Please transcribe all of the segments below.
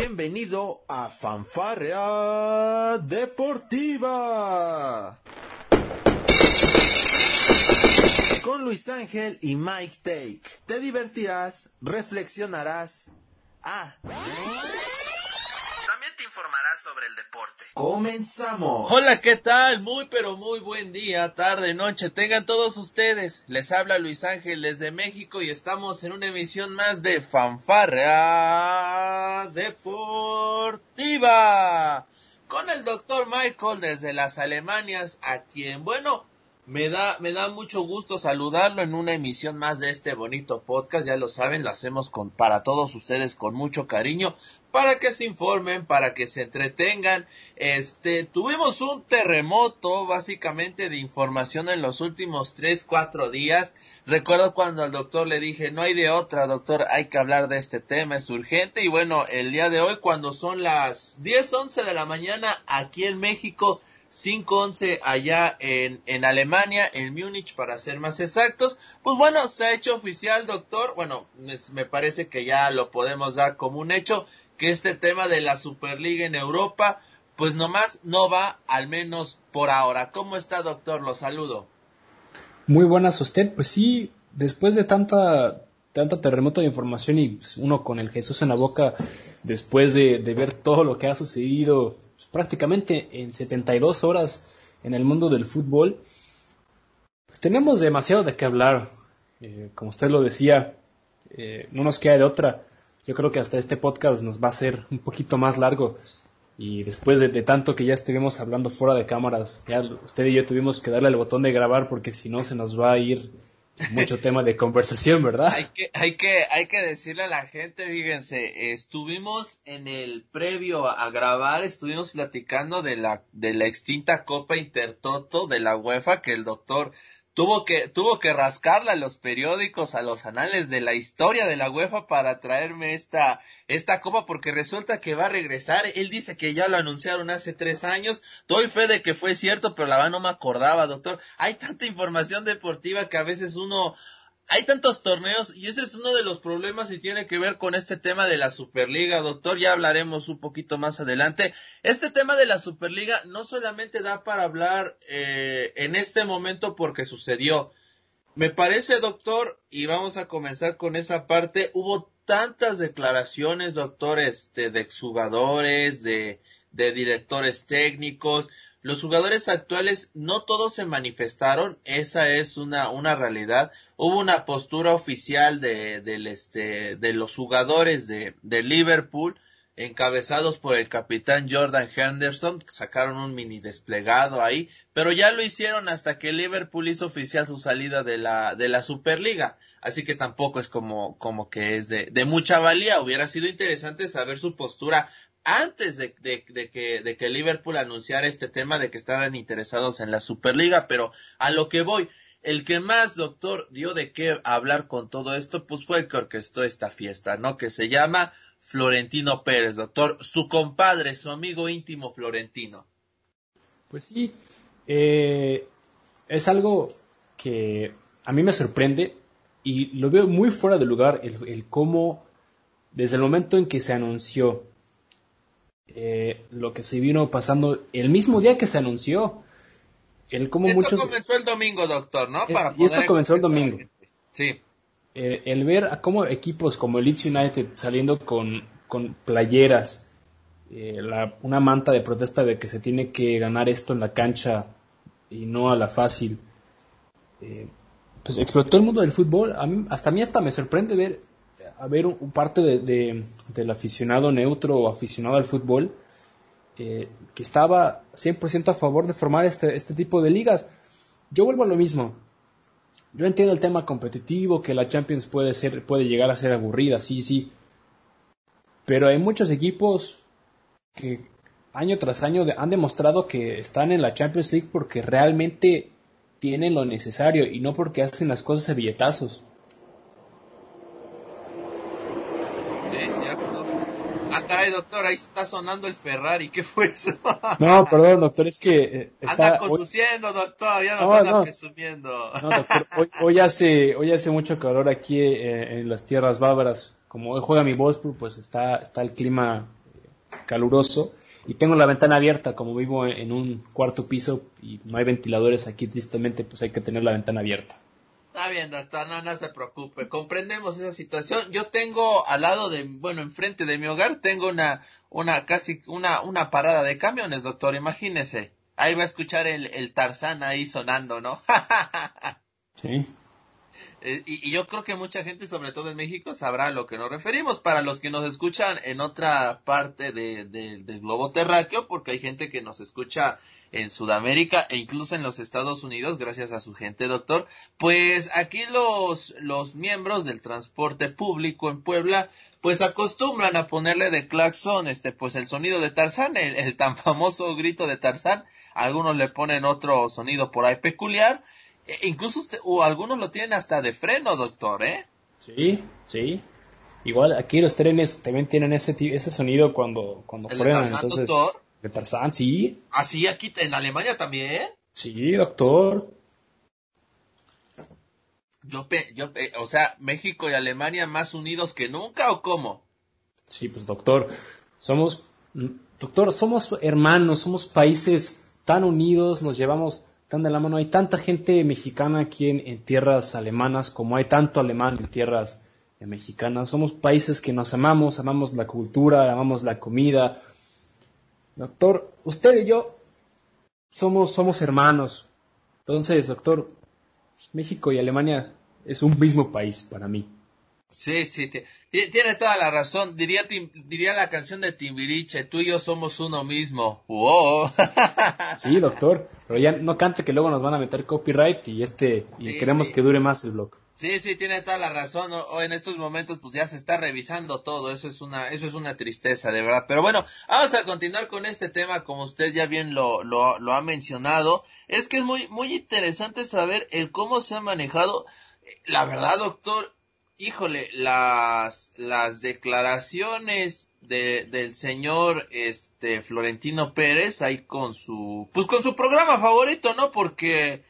Bienvenido a Fanfarrea Deportiva. Con Luis Ángel y Mike Take. Te divertirás, reflexionarás. Ah. Sobre el deporte. Comenzamos. Hola, ¿qué tal? Muy pero muy buen día, tarde, noche. Tengan todos ustedes. Les habla Luis Ángel desde México y estamos en una emisión más de Fanfarrea Deportiva. Con el doctor Michael desde las Alemanias, a quien, bueno, me da, me da mucho gusto saludarlo en una emisión más de este bonito podcast. Ya lo saben, lo hacemos con, para todos ustedes con mucho cariño, para que se informen, para que se entretengan. Este, tuvimos un terremoto básicamente de información en los últimos tres, cuatro días. Recuerdo cuando al doctor le dije, no hay de otra, doctor, hay que hablar de este tema, es urgente. Y bueno, el día de hoy, cuando son las 10, 11 de la mañana aquí en México, 5-11 allá en, en Alemania, en Múnich para ser más exactos. Pues bueno, se ha hecho oficial, doctor. Bueno, me parece que ya lo podemos dar como un hecho, que este tema de la Superliga en Europa, pues nomás no va, al menos por ahora. ¿Cómo está, doctor? Lo saludo. Muy buenas usted. Pues sí, después de tanta, tanta terremoto de información y pues, uno con el Jesús en la boca, después de, de ver todo lo que ha sucedido pues, prácticamente en 72 horas en el mundo del fútbol, pues tenemos demasiado de qué hablar. Eh, como usted lo decía, eh, no nos queda de otra. Yo creo que hasta este podcast nos va a ser un poquito más largo. Y después de, de, tanto que ya estuvimos hablando fuera de cámaras, ya usted y yo tuvimos que darle el botón de grabar porque si no se nos va a ir mucho tema de conversación, ¿verdad? Hay que, hay que, hay que decirle a la gente, fíjense, estuvimos en el previo a, a, grabar, estuvimos platicando de la, de la extinta Copa Intertoto de la UEFA que el doctor tuvo que, tuvo que rascarla a los periódicos, a los anales de la historia de la UEFA para traerme esta, esta copa porque resulta que va a regresar. Él dice que ya lo anunciaron hace tres años. Doy fe de que fue cierto, pero la verdad no me acordaba, doctor. Hay tanta información deportiva que a veces uno, hay tantos torneos y ese es uno de los problemas y tiene que ver con este tema de la Superliga, doctor. Ya hablaremos un poquito más adelante. Este tema de la Superliga no solamente da para hablar eh, en este momento porque sucedió. Me parece, doctor, y vamos a comenzar con esa parte. Hubo tantas declaraciones, doctor, este, de exjugadores, de, de directores técnicos, los jugadores actuales no todos se manifestaron, esa es una, una realidad. Hubo una postura oficial de, del este, de los jugadores de, Liverpool, encabezados por el capitán Jordan Henderson, sacaron un mini desplegado ahí, pero ya lo hicieron hasta que Liverpool hizo oficial su salida de la, de la Superliga. Así que tampoco es como, como que es de, de mucha valía. Hubiera sido interesante saber su postura antes de, que, de que Liverpool anunciara este tema de que estaban interesados en la Superliga, pero a lo que voy, el que más, doctor, dio de qué hablar con todo esto, pues fue el que orquestó esta fiesta, ¿no? Que se llama Florentino Pérez, doctor, su compadre, su amigo íntimo Florentino. Pues sí, eh, es algo que a mí me sorprende y lo veo muy fuera de lugar el cómo, desde el momento en que se anunció eh, lo que se vino pasando el mismo día que se anunció. El como esto muchos, comenzó el domingo, doctor, ¿no? Para y esto comenzó el domingo. Sí. Eh, el ver a cómo equipos como el Leeds United saliendo con, con playeras, eh, la, una manta de protesta de que se tiene que ganar esto en la cancha y no a la fácil. Eh, pues explotó el mundo del fútbol. A mí, hasta a mí hasta me sorprende ver a ver un, parte de, de, del aficionado neutro o aficionado al fútbol eh, que estaba 100% a favor de formar este, este tipo de ligas. Yo vuelvo a lo mismo. Yo entiendo el tema competitivo, que la Champions puede, ser, puede llegar a ser aburrida, sí, sí. Pero hay muchos equipos que año tras año han demostrado que están en la Champions League porque realmente tienen lo necesario y no porque hacen las cosas a billetazos. Doctor, ahí está sonando el Ferrari, ¿qué fue eso? No, perdón, doctor, es que... Eh, está... Anda conduciendo, doctor, ya nos no, anda no. presumiendo. No, doctor, hoy, hoy, hace, hoy hace mucho calor aquí eh, en las tierras bárbaras. Como hoy juega mi Bosburg, pues está, está el clima caluroso y tengo la ventana abierta, como vivo en un cuarto piso y no hay ventiladores aquí, tristemente, pues hay que tener la ventana abierta. Está bien, doctor, no, no se preocupe, comprendemos esa situación. Yo tengo al lado de, bueno, enfrente de mi hogar, tengo una, una, casi, una, una parada de camiones, doctor, imagínese. Ahí va a escuchar el, el Tarzán ahí sonando, ¿no? sí. Eh, y, yo creo que mucha gente, sobre todo en México, sabrá a lo que nos referimos. Para los que nos escuchan en otra parte de, del globo terráqueo, porque hay gente que nos escucha en Sudamérica e incluso en los Estados Unidos, gracias a su gente, doctor. Pues aquí los, los miembros del transporte público en Puebla, pues acostumbran a ponerle de claxon, este, pues el sonido de Tarzán, el, el tan famoso grito de Tarzán. Algunos le ponen otro sonido por ahí peculiar e incluso usted, o algunos lo tienen hasta de freno, doctor, ¿eh? Sí, sí. Igual aquí los trenes también tienen ese ese sonido cuando cuando frenan, Tarzán, doctor? De Tarzán, sí. ¿Ah, sí? ¿Aquí en Alemania también? Sí, doctor. Yo, yo, o sea, México y Alemania más unidos que nunca o cómo? Sí, pues doctor, somos, doctor, somos hermanos, somos países tan unidos, nos llevamos tan de la mano. Hay tanta gente mexicana aquí en, tierras alemanas como hay tanto alemán en tierras mexicanas. Somos países que nos amamos, amamos la cultura, amamos la comida. Doctor, usted y yo somos, somos hermanos. Entonces, doctor, México y Alemania es un mismo país para mí. Sí, sí, tiene toda la razón. Diría, diría la canción de Timbiriche, tú y yo somos uno mismo. ¡Wow! Sí, doctor, pero ya no cante que luego nos van a meter copyright y este y queremos que dure más el blog. Sí, sí, tiene toda la razón. O, en estos momentos pues ya se está revisando todo. Eso es una eso es una tristeza, de verdad. Pero bueno, vamos a continuar con este tema como usted ya bien lo lo, lo ha mencionado. Es que es muy muy interesante saber el cómo se ha manejado la verdad, doctor, híjole, las, las declaraciones de, del señor este Florentino Pérez ahí con su pues con su programa favorito, ¿no? Porque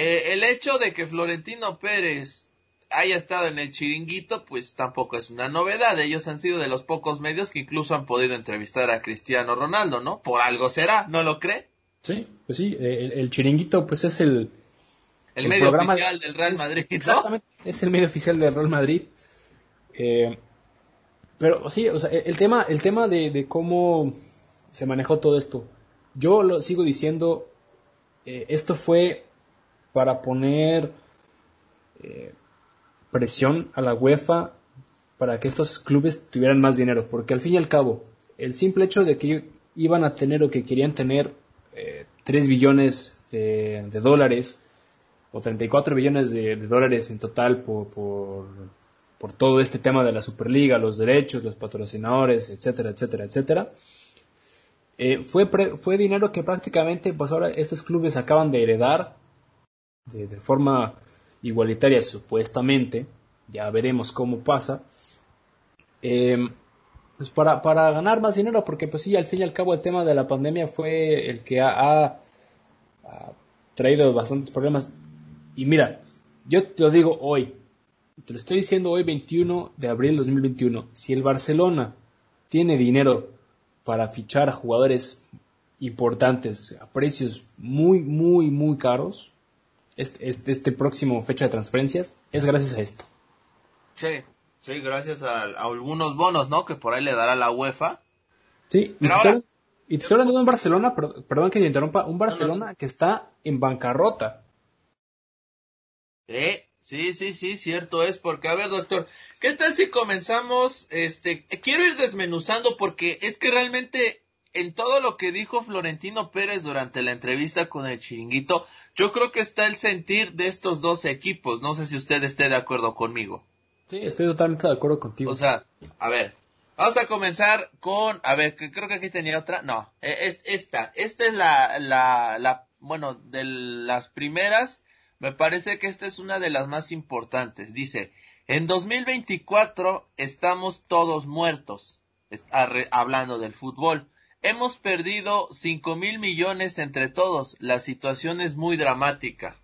eh, el hecho de que Florentino Pérez haya estado en el chiringuito, pues tampoco es una novedad. Ellos han sido de los pocos medios que incluso han podido entrevistar a Cristiano Ronaldo, ¿no? Por algo será, ¿no lo cree? Sí, pues sí, el chiringuito pues es el, el, medio oficial del Real Madrid. Exactamente, es el medio oficial del Real Madrid. Eh, pero sí, o sea, el tema, el tema de, cómo se manejó todo esto, yo lo sigo diciendo, eh, esto fue para poner eh, presión a la UEFA para que estos clubes tuvieran más dinero, porque al fin y al cabo, el simple hecho de que iban a tener o que querían tener 3 billones de, dólares o 34 billones de, dólares en total por, por, todo este tema de la Superliga, los derechos, los patrocinadores, etcétera, etcétera, etcétera. Eh, fue, fue dinero que prácticamente, pues ahora estos clubes acaban de heredar de, forma igualitaria supuestamente, ya veremos cómo pasa, em, pues para, para, ganar más dinero, porque pues sí, al fin y al cabo el tema de la pandemia fue el que ha, ha traído bastantes problemas. Y mira, yo te lo digo hoy, te lo estoy diciendo hoy 21 de abril de 2021, si el Barcelona tiene dinero para fichar a jugadores importantes a precios muy, muy, muy caros, este, este, este próximo fecha de transferencias, es gracias a esto. Sí, sí, gracias a, algunos bonos, ¿no? Que por ahí le dará la UEFA. Sí, y, ahora... y te estoy hablando de un Barcelona, perdón que te interrumpa, un Barcelona que está en bancarrota. Eh, sí, sí, sí, cierto es, porque a ver, doctor, ¿qué tal si comenzamos? Este, quiero ir desmenuzando porque es que realmente en todo lo que dijo Florentino Pérez durante la entrevista con el chiringuito, yo creo que está el sentir de estos dos equipos. No sé si usted esté de acuerdo conmigo. Sí, estoy totalmente de acuerdo contigo. O sea, a ver, vamos a comenzar con, a ver, que creo que aquí tenía otra. No, e, es, esta, esta es la, la, la, bueno, de las primeras me parece que esta es una de las más importantes. Dice, en 2024 estamos todos muertos, hablando del fútbol. Hemos perdido cinco mil millones entre todos. La situación es muy dramática.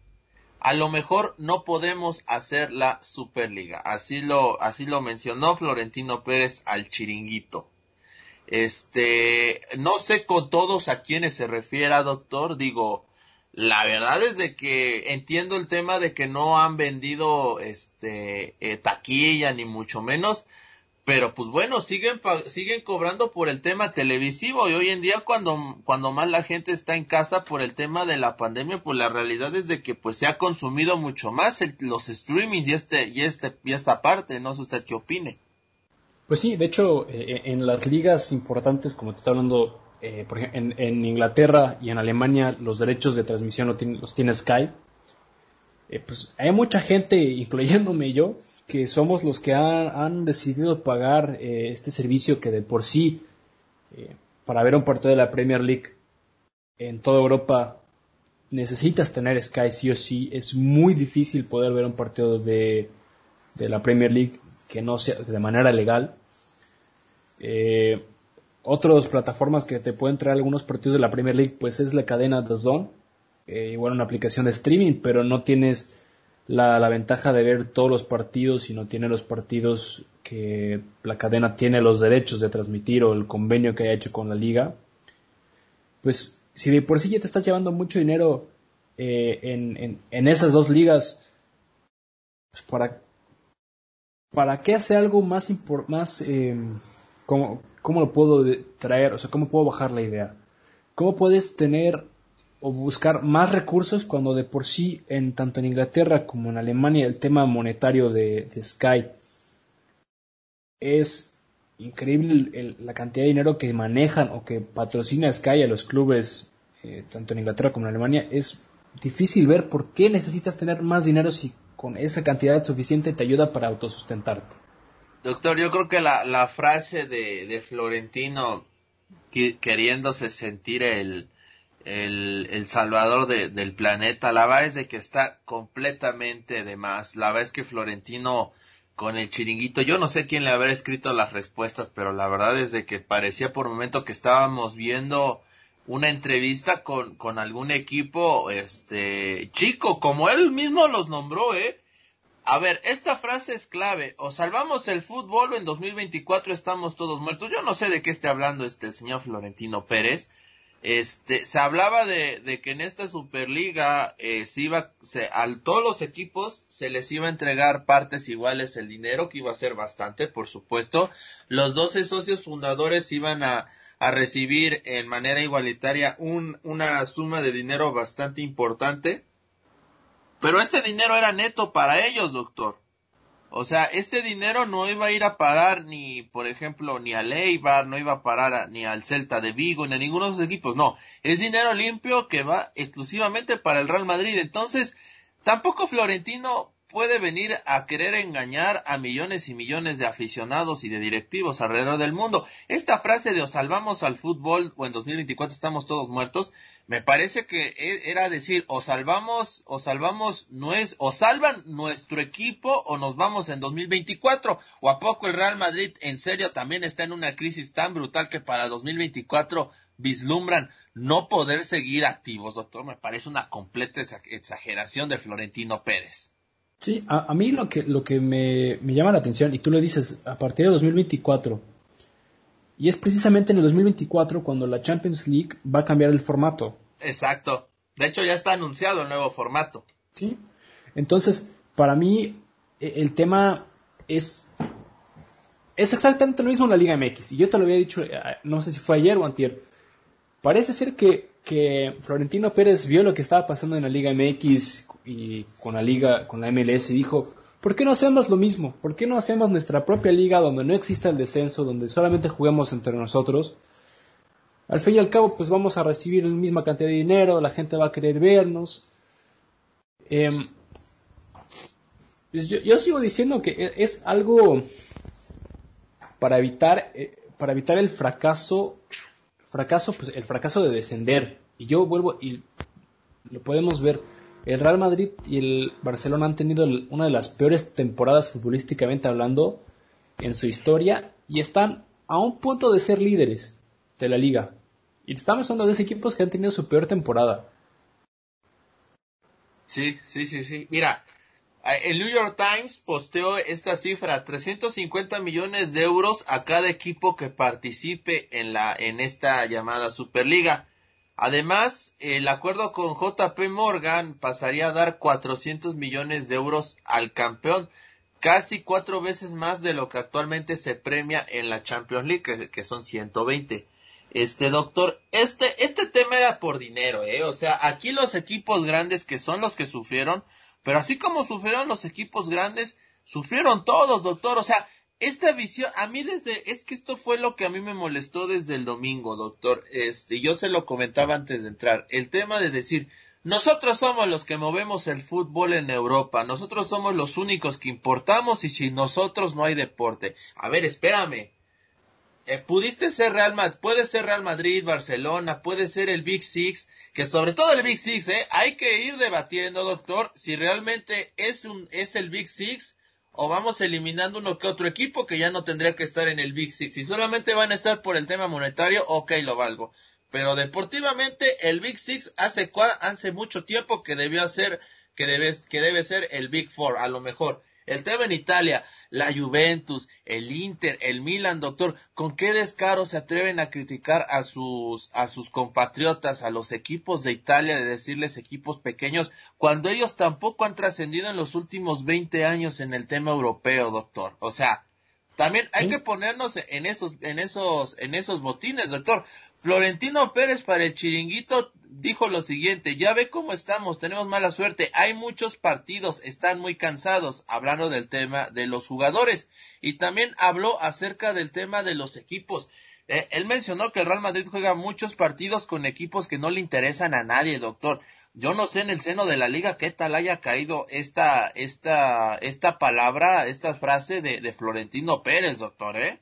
A lo mejor no podemos hacer la Superliga. Así lo, así lo mencionó Florentino Pérez al chiringuito. Este, no sé con todos a quienes se refiera, doctor, digo, la verdad es de que entiendo el tema de que no han vendido este eh, taquilla ni mucho menos, pero pues bueno, siguen siguen cobrando por el tema televisivo y hoy en día cuando cuando más la gente está en casa por el tema de la pandemia, pues la realidad es de que pues se ha consumido mucho más los streamings y este y este y esta parte, no sé usted qué opine. Pues sí, de hecho eh, en las ligas importantes como te está hablando eh, por ejemplo, en, Inglaterra y en Alemania los derechos de transmisión los tiene, Sky. Eh, pues hay mucha gente, incluyéndome yo, que somos los que han, decidido pagar eh, este servicio que de por sí, para ver un partido de la Premier League en toda Europa, necesitas tener Sky sí o sí. Es muy difícil poder ver un partido de, de la Premier League que no sea de manera legal. Eh, otras plataformas que te pueden traer algunos partidos de la Premier League, pues es la cadena The Zone, eh, igual una aplicación de streaming, pero no tienes la, ventaja de ver todos los partidos y no tiene los partidos que la cadena tiene los derechos de transmitir o el convenio que haya hecho con la liga. Pues si de por sí ya te estás llevando mucho dinero eh, en, esas dos ligas, pues para, ¿para qué hacer algo más, más eh, como, ¿Cómo lo puedo traer? O sea, ¿cómo puedo bajar la idea? ¿Cómo puedes tener o buscar más recursos cuando de por sí, en tanto en Inglaterra como en Alemania, el tema monetario de, Sky es increíble la cantidad de dinero que manejan o que patrocina Sky a los clubes, eh, tanto en Inglaterra como en Alemania, es difícil ver por qué necesitas tener más dinero si con esa cantidad suficiente te ayuda para autosustentarte. Doctor, yo creo que la, frase de Florentino queriéndose sentir el, el, el salvador de, del planeta, la verdad es de que está completamente de más. La verdad es que Florentino con el chiringuito, yo no sé quién le habrá escrito las respuestas, pero la verdad es de que parecía por momento que estábamos viendo una entrevista con, con algún equipo, este, chico, como él mismo los nombró, eh, a ver, esta frase es clave. O salvamos el fútbol o en 2024 estamos todos muertos. Yo no sé de qué esté hablando este señor Florentino Pérez. Este, se hablaba de, de que en esta Superliga eh, se iba, se, a todos los equipos se les iba a entregar partes iguales el dinero, que iba a ser bastante, por supuesto. Los 12 socios fundadores iban a, a recibir en manera igualitaria un, una suma de dinero bastante importante pero este dinero era neto para ellos, doctor. O sea, este dinero no iba a ir a parar ni, por ejemplo, ni al Eibar, no iba a parar ni al Celta de Vigo, ni a ninguno de esos equipos. No, es dinero limpio que va exclusivamente para el Real Madrid. Entonces, tampoco Florentino puede venir a querer engañar a millones y millones de aficionados y de directivos alrededor del mundo. Esta frase de o salvamos al fútbol o en 2024 estamos todos muertos, me parece que e, era decir o salvamos o salvamos o salvan nuestro equipo o nos vamos en 2024 o a poco el Real Madrid en serio también está en una crisis tan brutal que para 2024 vislumbran no poder seguir activos, doctor, me parece una completa exageración de Florentino Pérez. Sí, a, mí lo que, lo que me, llama la atención, y tú lo dices, a partir de 2024, y es precisamente en el 2024 cuando la Champions League va a cambiar el formato. Exacto. De hecho, ya está anunciado el nuevo formato. Sí. Entonces, para mí, e, el tema es. Es exactamente lo mismo en la Liga MX. Y yo te lo había dicho, eh, no sé si fue ayer o antier. Parece ser que que Florentino Pérez vio lo que estaba pasando en la Liga MX y con la Liga, con la MLS y dijo, ¿por qué no hacemos lo mismo? ¿Por qué no hacemos nuestra propia liga donde no exista el descenso, donde solamente juguemos entre nosotros? Al fin y al cabo, pues vamos a recibir la misma cantidad de dinero, la gente va a querer vernos. Em, pues yo, sigo diciendo que e, es algo para evitar, eh, para evitar el fracaso fracaso, pues el fracaso de descender. Y yo vuelvo y lo podemos ver. El Real Madrid y el Barcelona han tenido una de las peores temporadas futbolísticamente hablando en su historia y están a un punto de ser líderes de la liga. Y estamos hablando de esos equipos que han tenido su peor temporada. Sí, sí, sí, sí. Mira, El New York Times posteó esta cifra, 350 millones de euros a cada equipo que participe en la, en esta llamada Superliga. Además, el acuerdo con JP Morgan pasaría a dar 400 millones de euros al campeón, casi cuatro veces más de lo que actualmente se premia en la Champions League, que, son 120. Este doctor, este, este tema era por dinero, eh, o sea, aquí los equipos grandes que son los que sufrieron, pero así como sufrieron los equipos grandes, sufrieron todos, doctor, o sea, esta visión, a mí desde, es que esto fue lo que a mí me molestó desde el domingo, doctor. Este, yo se lo comentaba antes de entrar. El tema de decir, nosotros somos los que movemos el fútbol en Europa, nosotros somos los únicos que importamos y sin nosotros no hay deporte. A ver, espérame. Eh, pudiste ser Real Madrid, puede ser Real Madrid, Barcelona, puede ser el Big Six, que sobre todo el Big Six, eh, hay que ir debatiendo, doctor, si realmente es un, es el Big Six o vamos eliminando uno que otro equipo que ya no tendría que estar en el Big Six. Si solamente van a estar por el tema monetario, ok, lo valgo. Pero deportivamente el Big Six hace, hace mucho tiempo que debió ser, que debe, que debe ser el Big Four, a lo mejor. El tema en Italia, la Juventus, el Inter, el Milan, doctor, ¿con qué descaro se atreven a criticar a sus, a sus compatriotas, a los equipos de Italia, de decirles equipos pequeños, cuando ellos tampoco han trascendido en los últimos 20 años en el tema europeo, doctor? O sea, también hay que ponernos en esos, en esos, en esos botines, doctor. Florentino Pérez para el chiringuito dijo lo siguiente, ya ve cómo estamos, tenemos mala suerte, hay muchos partidos, están muy cansados, hablando del tema de los jugadores. Y también habló acerca del tema de los equipos. Eh, él mencionó que el Real Madrid juega muchos partidos con equipos que no le interesan a nadie, doctor. Yo no sé en el seno de la liga qué tal haya caído esta, esta, esta palabra, esta frase de, de Florentino Pérez, doctor, ¿eh?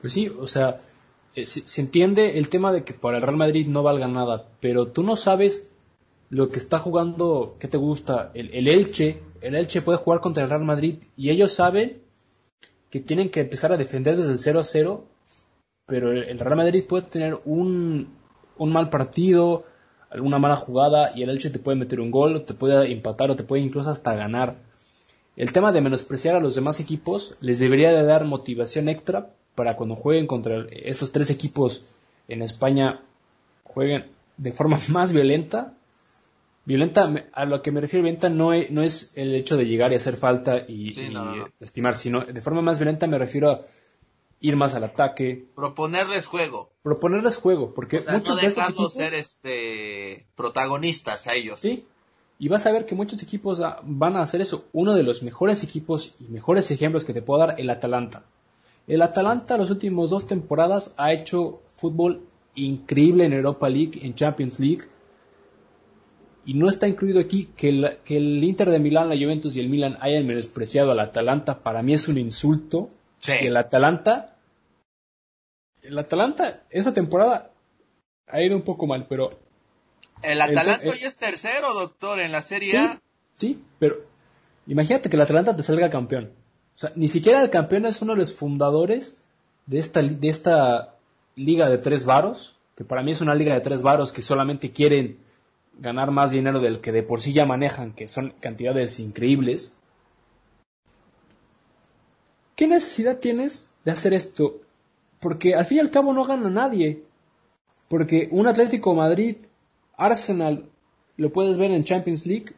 Pues sí, o sea, eh, se, entiende el tema de que para el Real Madrid no valga nada, pero tú no sabes lo que está jugando, ¿qué te gusta? El, el, Elche, el Elche puede jugar contra el Real Madrid y ellos saben que tienen que empezar a defender desde el 0 a 0, pero el, Real Madrid puede tener un, un mal partido, alguna mala jugada y el Elche te puede meter un gol, te puede empatar o te puede incluso hasta ganar. El tema de menospreciar a los demás equipos les debería de dar motivación extra para cuando jueguen contra esos tres equipos en España jueguen de forma más violenta. Violenta, a lo que me refiero violenta no es, no es el hecho de llegar y hacer falta y, estimar, sino de forma más violenta me refiero a ir más al ataque. Proponerles juego. Proponerles juego, porque muchos de estos equipos ser este protagonistas a ellos. Sí. Y vas a ver que muchos equipos van a hacer eso. Uno de los mejores equipos y mejores ejemplos que te puedo dar, el Atalanta. El Atalanta las últimas dos temporadas ha hecho fútbol increíble en Europa League, en Champions League. Y no está incluido aquí que el, que el Inter de Milán, la Juventus y el Milan hayan menospreciado al Atalanta. Para mí es un insulto. Sí. el Atalanta, el Atalanta, esa temporada ha ido un poco mal, pero... El Atalanta hoy es tercero, doctor, en la Serie A. Sí, pero imagínate que el Atalanta te salga campeón. Sea, ni siquiera el campeón es uno de los fundadores de esta, de esta liga de tres varos, que para mí es una liga de tres varos que solamente quieren ganar más dinero del que de por sí ya manejan, que son cantidades increíbles. ¿Qué necesidad tienes de hacer esto? Porque al fin y al cabo no gana nadie. Porque un Atlético Madrid, Arsenal, lo puedes ver en Champions League.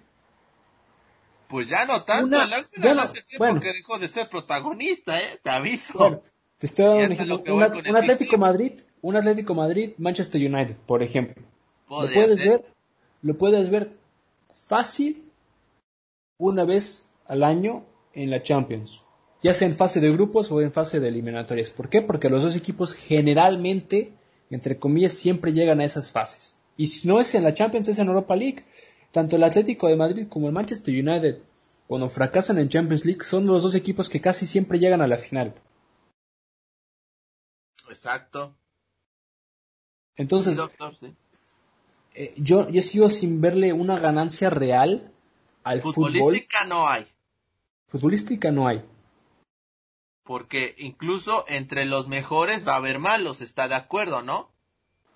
Pues ya no tanto, el Arsenal hace tiempo que dejó de ser protagonista, ¿eh? Te aviso. te estoy dando un ejemplo. Un, Atlético Madrid, un Atlético Madrid, Manchester United, por ejemplo. Lo puedes ver, lo puedes ver fácil una vez al año en la Champions ya sea en fase de grupos o en fase de eliminatorias. ¿Por qué? Porque los dos equipos generalmente, entre comillas, siempre llegan a esas fases. Y si no es en la Champions, es en Europa League. Tanto el Atlético de Madrid como el Manchester United, cuando fracasan en Champions League, son los dos equipos que casi siempre llegan a la final. Exacto. Entonces, eh, yo, yo sigo sin verle una ganancia real al fútbol. Futbolística no hay. Futbolística no hay porque incluso entre los mejores va a haber malos, está de acuerdo, ¿no?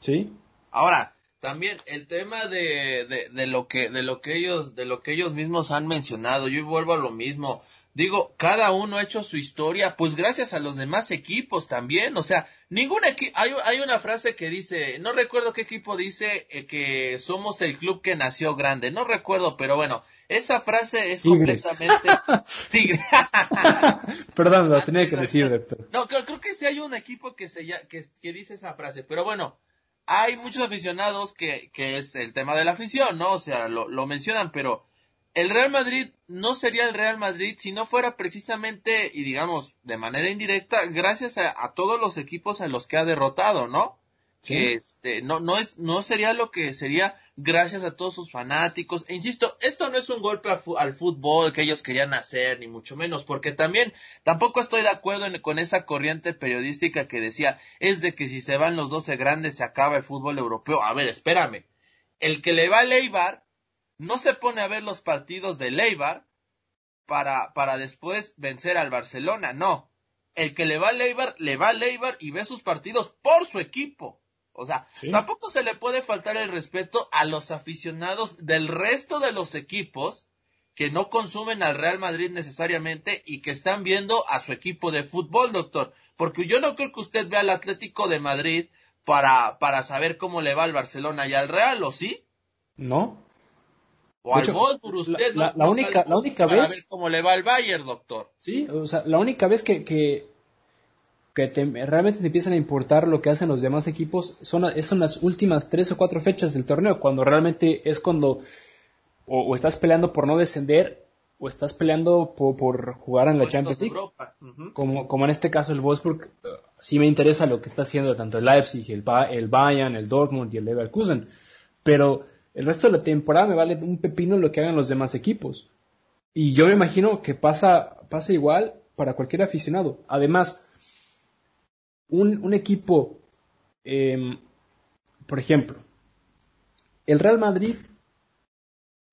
Sí. Ahora, también el tema de, de, de, lo que de lo que ellos de lo que ellos mismos han mencionado yo vuelvo a lo mismo. Digo cada uno ha hecho su historia pues gracias a los demás equipos también o sea ningún equipo hay, hay una frase que dice no recuerdo qué equipo dice eh, que somos el club que nació grande no recuerdo pero bueno esa frase es completamente tigre. Perdón lo tenía que decir doctor. No creo, creo que sí hay un equipo que se que, que dice esa frase pero bueno hay muchos aficionados que, que es el tema de la afición, ¿no? O sea, lo, lo mencionan, pero el Real Madrid no sería el Real Madrid si no fuera precisamente, y digamos, de manera indirecta, gracias a, a todos los equipos a los que ha derrotado, ¿no? Que este no no es no sería lo que sería gracias a todos sus fanáticos. E insisto esto no es un golpe al fútbol que ellos querían hacer ni mucho menos porque también tampoco estoy de acuerdo con esa corriente periodística que decía es de que si se van los 12 grandes se acaba el fútbol europeo. A ver espérame. El que le va a Leibar no se pone a ver los partidos de Leibar para para después vencer al Barcelona no. El que le va a Leibar le va a Leibar y ve sus partidos por su equipo o sea, tampoco se le puede faltar el respeto a los aficionados del resto de los equipos que no consumen al Real Madrid necesariamente y que están viendo a su equipo de fútbol, doctor. Porque yo no creo que usted vea al Atlético de Madrid para, para saber cómo le va al Barcelona y al Real, ¿o sí? No. O al Wolfsburg, usted la, la, única, la única vez. Para ver cómo le va al Bayern, doctor. Sí, o sea, la única vez que, que que realmente te empiezan a importar lo que hacen los demás equipos son, son las últimas tres o cuatro fechas del torneo, cuando realmente es cuando o, estás peleando por no descender o estás peleando por, jugar en la Champions League. como, como en este caso el Wolfsburg, sí me interesa lo que está haciendo tanto el Leipzig, el, el Bayern, el Dortmund y el Leverkusen, pero el resto de la temporada me vale un pepino lo que hagan los demás equipos. Y yo me imagino que pasa, pasa igual para cualquier aficionado. Además, un, equipo, em, por ejemplo, el Real Madrid,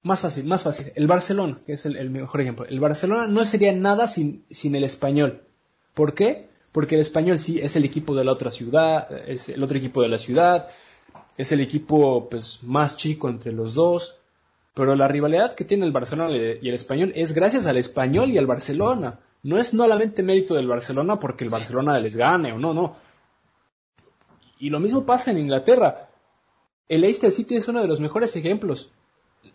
más fácil, más fácil, el Barcelona, que es el, mejor ejemplo, el Barcelona no sería nada sin, sin el español. ¿Por qué? Porque el español sí es el equipo de la otra ciudad, es el otro equipo de la ciudad, es el equipo pues más chico entre los dos, pero la rivalidad que tiene el Barcelona y el español es gracias al español y al Barcelona no es solamente mérito del Barcelona porque el Barcelona les gane o no, no. Y lo mismo pasa en Inglaterra. El Leicester City es uno de los mejores ejemplos.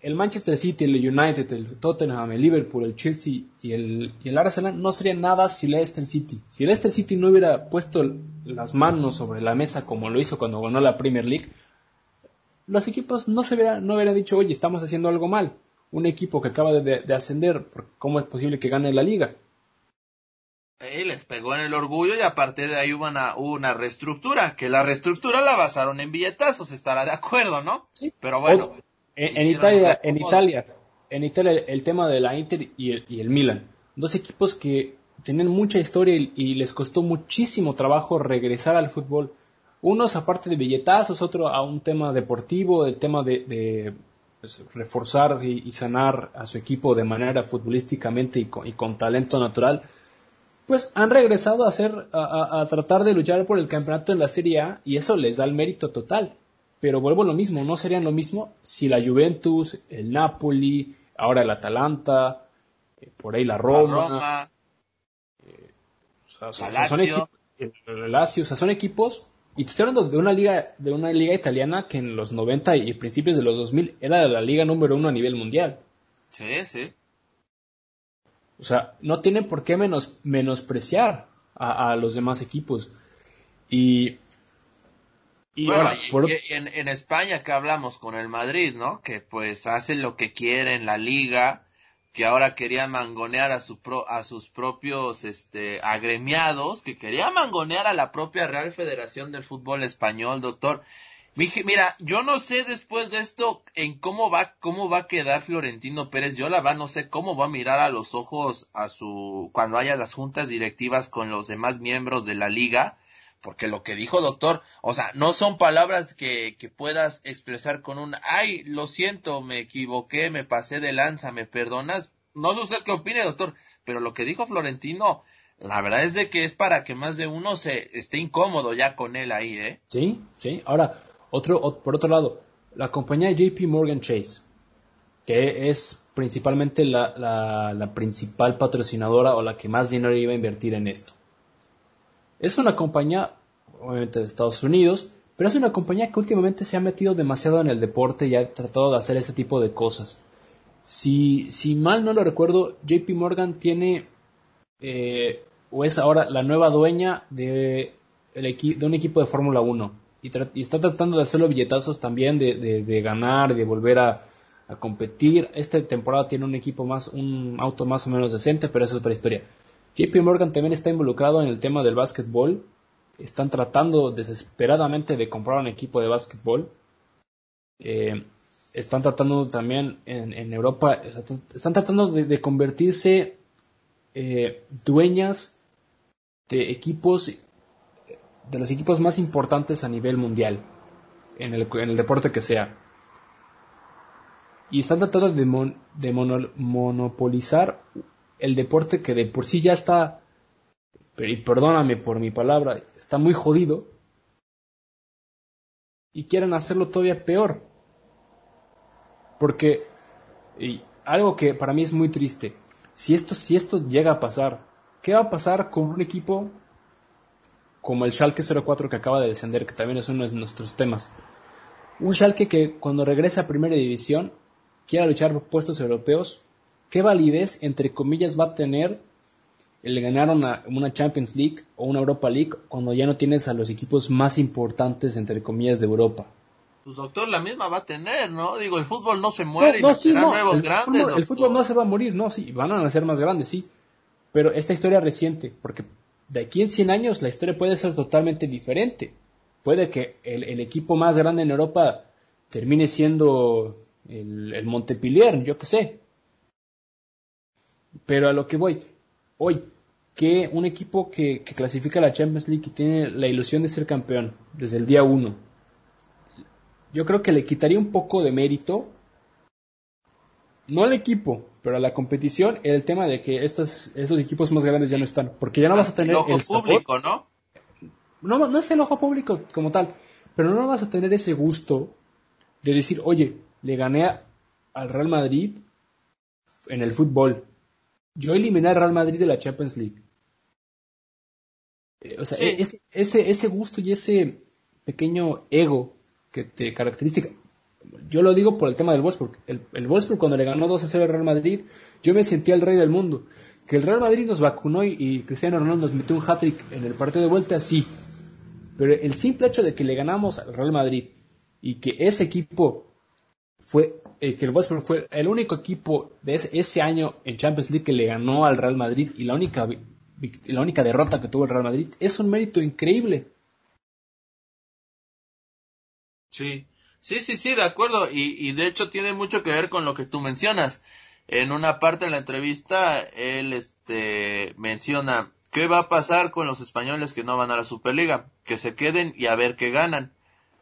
El Manchester City, el United, el Tottenham, el Liverpool, el Chelsea y el, y el Arsenal no serían nada si Leicester City. Si Leicester City no hubiera puesto las manos sobre la mesa como lo hizo cuando ganó la Premier League, los equipos no se hubieran, no hubieran dicho, oye, estamos haciendo algo mal. Un equipo que acaba de, de ascender, ¿cómo es posible que gane la liga? Y les pegó en el orgullo y aparte de ahí hubo una, una reestructura, que la reestructura la basaron en billetazos, estará de acuerdo, ¿no? Sí. Pero bueno. en, Italia, en Italia, en Italia el tema de la Inter y el, y el Milan, dos equipos que tienen mucha historia y, les costó muchísimo trabajo regresar al fútbol. Unos aparte de billetazos, otro a un tema deportivo, el tema de, pues, reforzar y, sanar a su equipo de manera futbolísticamente y con talento natural pues han regresado a hacer, a, tratar de luchar por el campeonato en la Serie A y eso les da el mérito total. Pero vuelvo a lo mismo, no serían lo mismo si la Juventus, el Napoli, ahora el Atalanta, eh, por ahí la Roma, son equipos, el Lazio, o sea, son equipos y te estoy hablando de una liga, de una liga italiana que en los 90 y principios de los 2000 era la liga número uno a nivel mundial. Sí, sí. O sea, no tienen por qué menos, menospreciar a, los demás equipos. Y, y, bueno, en, España que hablamos con el Madrid, ¿no? Que pues hacen lo que quieren la liga, que ahora quería mangonear a, su a sus propios este, agremiados, que quería mangonear a la propia Real Federación del Fútbol Español, doctor. Mira, yo no sé después de esto en cómo va, cómo va a quedar Florentino Pérez. Yo la verdad no sé cómo va a mirar a los ojos a su, cuando haya las juntas directivas con los demás miembros de la liga. Porque lo que dijo doctor, o sea, no son palabras que, que puedas expresar con un, ay, lo siento, me equivoqué, me pasé de lanza, me perdonas. No sé usted qué opine, doctor, pero lo que dijo Florentino, la verdad es de que es para que más de uno se esté incómodo ya con él ahí, ¿eh? Sí, sí. Ahora, otro, por otro lado, la compañía JP Morgan Chase, que es principalmente la, la, principal patrocinadora o la que más dinero iba a invertir en esto. Es una compañía, obviamente de Estados Unidos, pero es una compañía que últimamente se ha metido demasiado en el deporte y ha tratado de hacer este tipo de cosas. Si, si mal no lo recuerdo, JP Morgan tiene eh, o es ahora la nueva dueña de, de un equipo de Fórmula 1 y, está tratando de hacerlo billetazos también, de, de, ganar, de volver a, a, competir. Esta temporada tiene un equipo más, un auto más o menos decente, pero esa es otra historia. JP Morgan también está involucrado en el tema del básquetbol. Están tratando desesperadamente de comprar un equipo de básquetbol. Eh, están tratando también en, en Europa, están tratando de, convertirse eh, dueñas de equipos de los equipos más importantes a nivel mundial, en el, en el deporte que sea. Y están tratando de, monopolizar el deporte que de por sí ya está, y perdóname por mi palabra, está muy jodido. Y quieren hacerlo todavía peor. Porque y algo que para mí es muy triste, si esto, si esto llega a pasar, ¿qué va a pasar con un equipo como el Schalke 04 que acaba de descender, que también es uno de nuestros temas. Un Schalke que cuando regresa a Primera División quiera luchar por puestos europeos, ¿qué validez, entre comillas, va a tener el ganar una, una, Champions League o una Europa League cuando ya no tienes a los equipos más importantes, entre comillas, de Europa? Pues doctor, la misma va a tener, ¿no? Digo, el fútbol no se muere no, y no, nuevos el grandes. Fútbol, el fútbol no se va a morir, no, sí, van a nacer más grandes, sí. Pero esta historia reciente, porque de aquí en 100 años la historia puede ser totalmente diferente. Puede que el, equipo más grande en Europa termine siendo el, el Montepillier, yo qué sé. Pero a lo que voy, hoy, que un equipo que, que clasifica a la Champions League y tiene la ilusión de ser campeón desde el día 1, yo creo que le quitaría un poco de mérito, no al equipo, pero a la competición el tema de que estos, estos equipos más grandes ya no están, porque ya no vas a tener el ojo público, ¿no? ¿no? No es el ojo público como tal, pero no vas a tener ese gusto de decir, oye, le gané al Real Madrid en el fútbol. Yo eliminé al Real Madrid de la Champions League. Eh, o sea, ese, ese, ese gusto y ese pequeño ego que te caracteriza, yo lo digo por el tema del Wolfsburg. El, el Wolfsburg cuando le ganó 2 a 0 al Real Madrid, yo me sentía el rey del mundo. Que el Real Madrid nos vacunó y, Cristiano Ronaldo nos metió un hat-trick en el partido de vuelta, sí. Pero el simple hecho de que le ganamos al Real Madrid y que ese equipo fue, eh, que el Wolfsburg fue el único equipo de ese, año en Champions League que le ganó al Real Madrid y la única, la única derrota que tuvo el Real Madrid, es un mérito increíble. Sí, Sí, sí, sí, de acuerdo. Y, y de hecho tiene mucho que ver con lo que tú mencionas. En una parte de la entrevista, él este, menciona qué va a pasar con los españoles que no van a la Superliga. Que se queden y a ver qué ganan.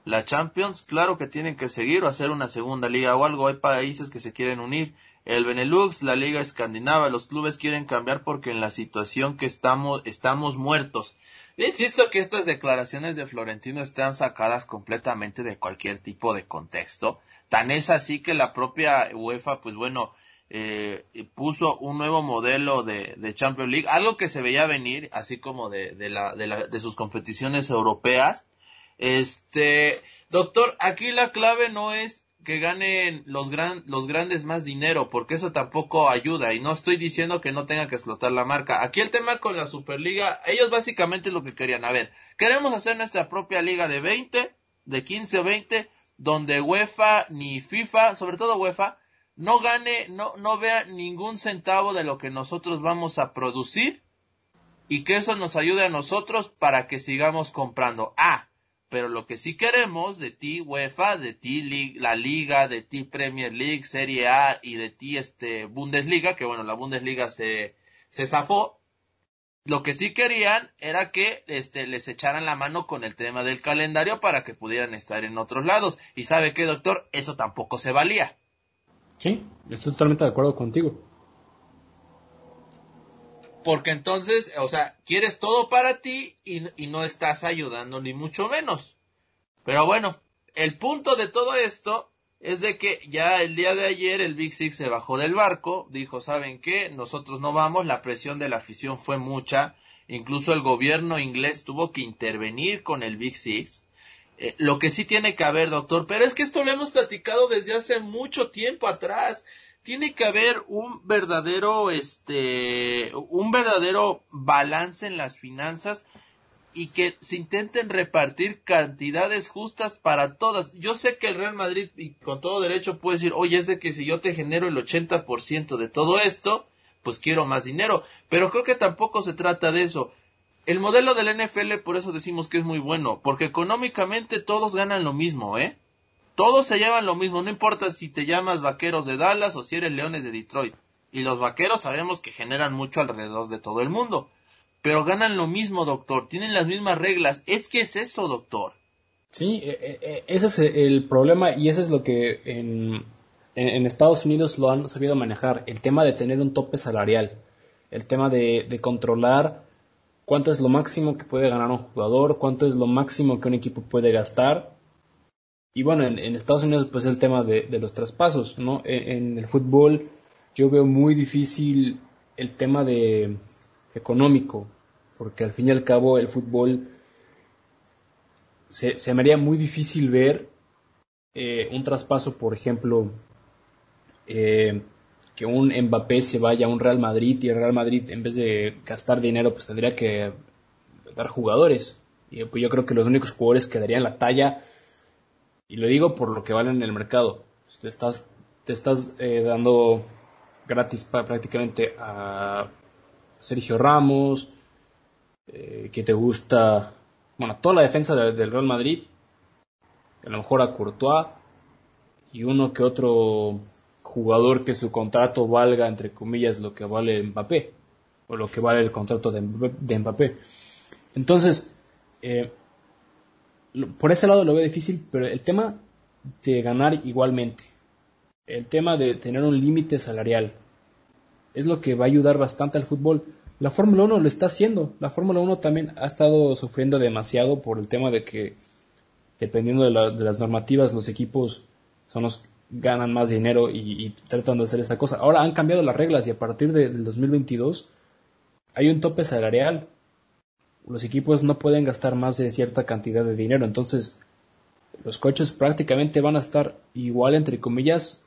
La Champions, claro que tienen que seguir o hacer una segunda liga o algo. Hay países que se quieren unir. El Benelux, la Liga Escandinava, los clubes quieren cambiar porque en la situación que estamos, estamos muertos. Insisto que estas declaraciones de Florentino están sacadas completamente de cualquier tipo de contexto. Tan es así que la propia UEFA, pues bueno, eh, puso un nuevo modelo de, de, Champions League, algo que se veía venir, así como de, de, la, de, la, de sus competiciones europeas. Este, doctor, aquí la clave no es que ganen los, gran, los grandes más dinero, porque eso tampoco ayuda. Y no estoy diciendo que no tenga que explotar la marca. Aquí el tema con la Superliga, ellos básicamente es lo que querían. A ver, queremos hacer nuestra propia liga de 20, de 15 o 20, donde UEFA ni FIFA, sobre todo UEFA, no gane, no, no vea ningún centavo de lo que nosotros vamos a producir y que eso nos ayude a nosotros para que sigamos comprando. Ah, pero lo que sí queremos de ti UEFA, de ti la Liga, de ti Premier League, Serie A y de ti este Bundesliga, que bueno, la Bundesliga se, se zafó. Lo que sí querían era que este, les echaran la mano con el tema del calendario para que pudieran estar en otros lados. Y sabe qué, doctor, eso tampoco se valía. Sí, estoy totalmente de acuerdo contigo. Porque entonces, o sea, quieres todo para ti y, no estás ayudando ni mucho menos. Pero bueno, el punto de todo esto es de que ya el día de ayer el Big Six se bajó del barco, dijo, ¿saben qué? Nosotros no vamos, la presión de la afición fue mucha, incluso el gobierno inglés tuvo que intervenir con el Big Six. Eh, lo que sí tiene que haber, doctor, pero es que esto lo hemos platicado desde hace mucho tiempo atrás. Tiene que haber un verdadero, este, un verdadero balance en las finanzas y que se intenten repartir cantidades justas para todas. Yo sé que el Real Madrid, y con todo derecho, puede decir, oye, es de que si yo te genero el 80% de todo esto, pues quiero más dinero. Pero creo que tampoco se trata de eso. El modelo del NFL, por eso decimos que es muy bueno, porque económicamente todos ganan lo mismo, ¿eh? Todos se llevan lo mismo, no importa si te llamas Vaqueros de Dallas o si eres Leones de Detroit. Y los Vaqueros sabemos que generan mucho alrededor de todo el mundo pero ganan lo mismo, doctor, tienen las mismas reglas. Es que es eso, doctor. Sí, e, e, e, ese es el problema y eso es lo que en, Estados Unidos lo han sabido manejar, el tema de tener un tope salarial, el tema de, controlar cuánto es lo máximo que puede ganar un jugador, cuánto es lo máximo que un equipo puede gastar. Y bueno, en, Estados Unidos pues el tema de, los traspasos, ¿no? en, el fútbol yo veo muy difícil el tema de económico, porque al fin y al cabo el fútbol se, se me haría muy difícil ver eh, un traspaso, por ejemplo, eh, que un Mbappé se vaya a un Real Madrid y el Real Madrid en vez de gastar dinero pues tendría que dar jugadores. Y pues yo creo que los únicos jugadores que darían la talla, y lo digo por lo que valen en el mercado, te estás, te estás eh, dando gratis prácticamente a Sergio Ramos, eh, que te gusta, bueno, toda la defensa del Real Madrid, a lo mejor a Courtois y uno que otro jugador que su contrato valga, entre comillas, lo que vale Mbappé, o lo que vale el contrato de, Mbappé. Entonces, eh, por ese lado lo veo difícil, pero el tema de ganar igualmente, el tema de tener un límite salarial, es lo que va a ayudar bastante al fútbol. La Fórmula 1 lo está haciendo. La Fórmula 1 también ha estado sufriendo demasiado por el tema de que, dependiendo de, las normativas, los equipos son los ganan más dinero y, tratan de hacer esta cosa. Ahora han cambiado las reglas y a partir del 2022 hay un tope salarial. Los equipos no pueden gastar más de cierta cantidad de dinero. Entonces, los coches prácticamente van a estar igual, entre comillas,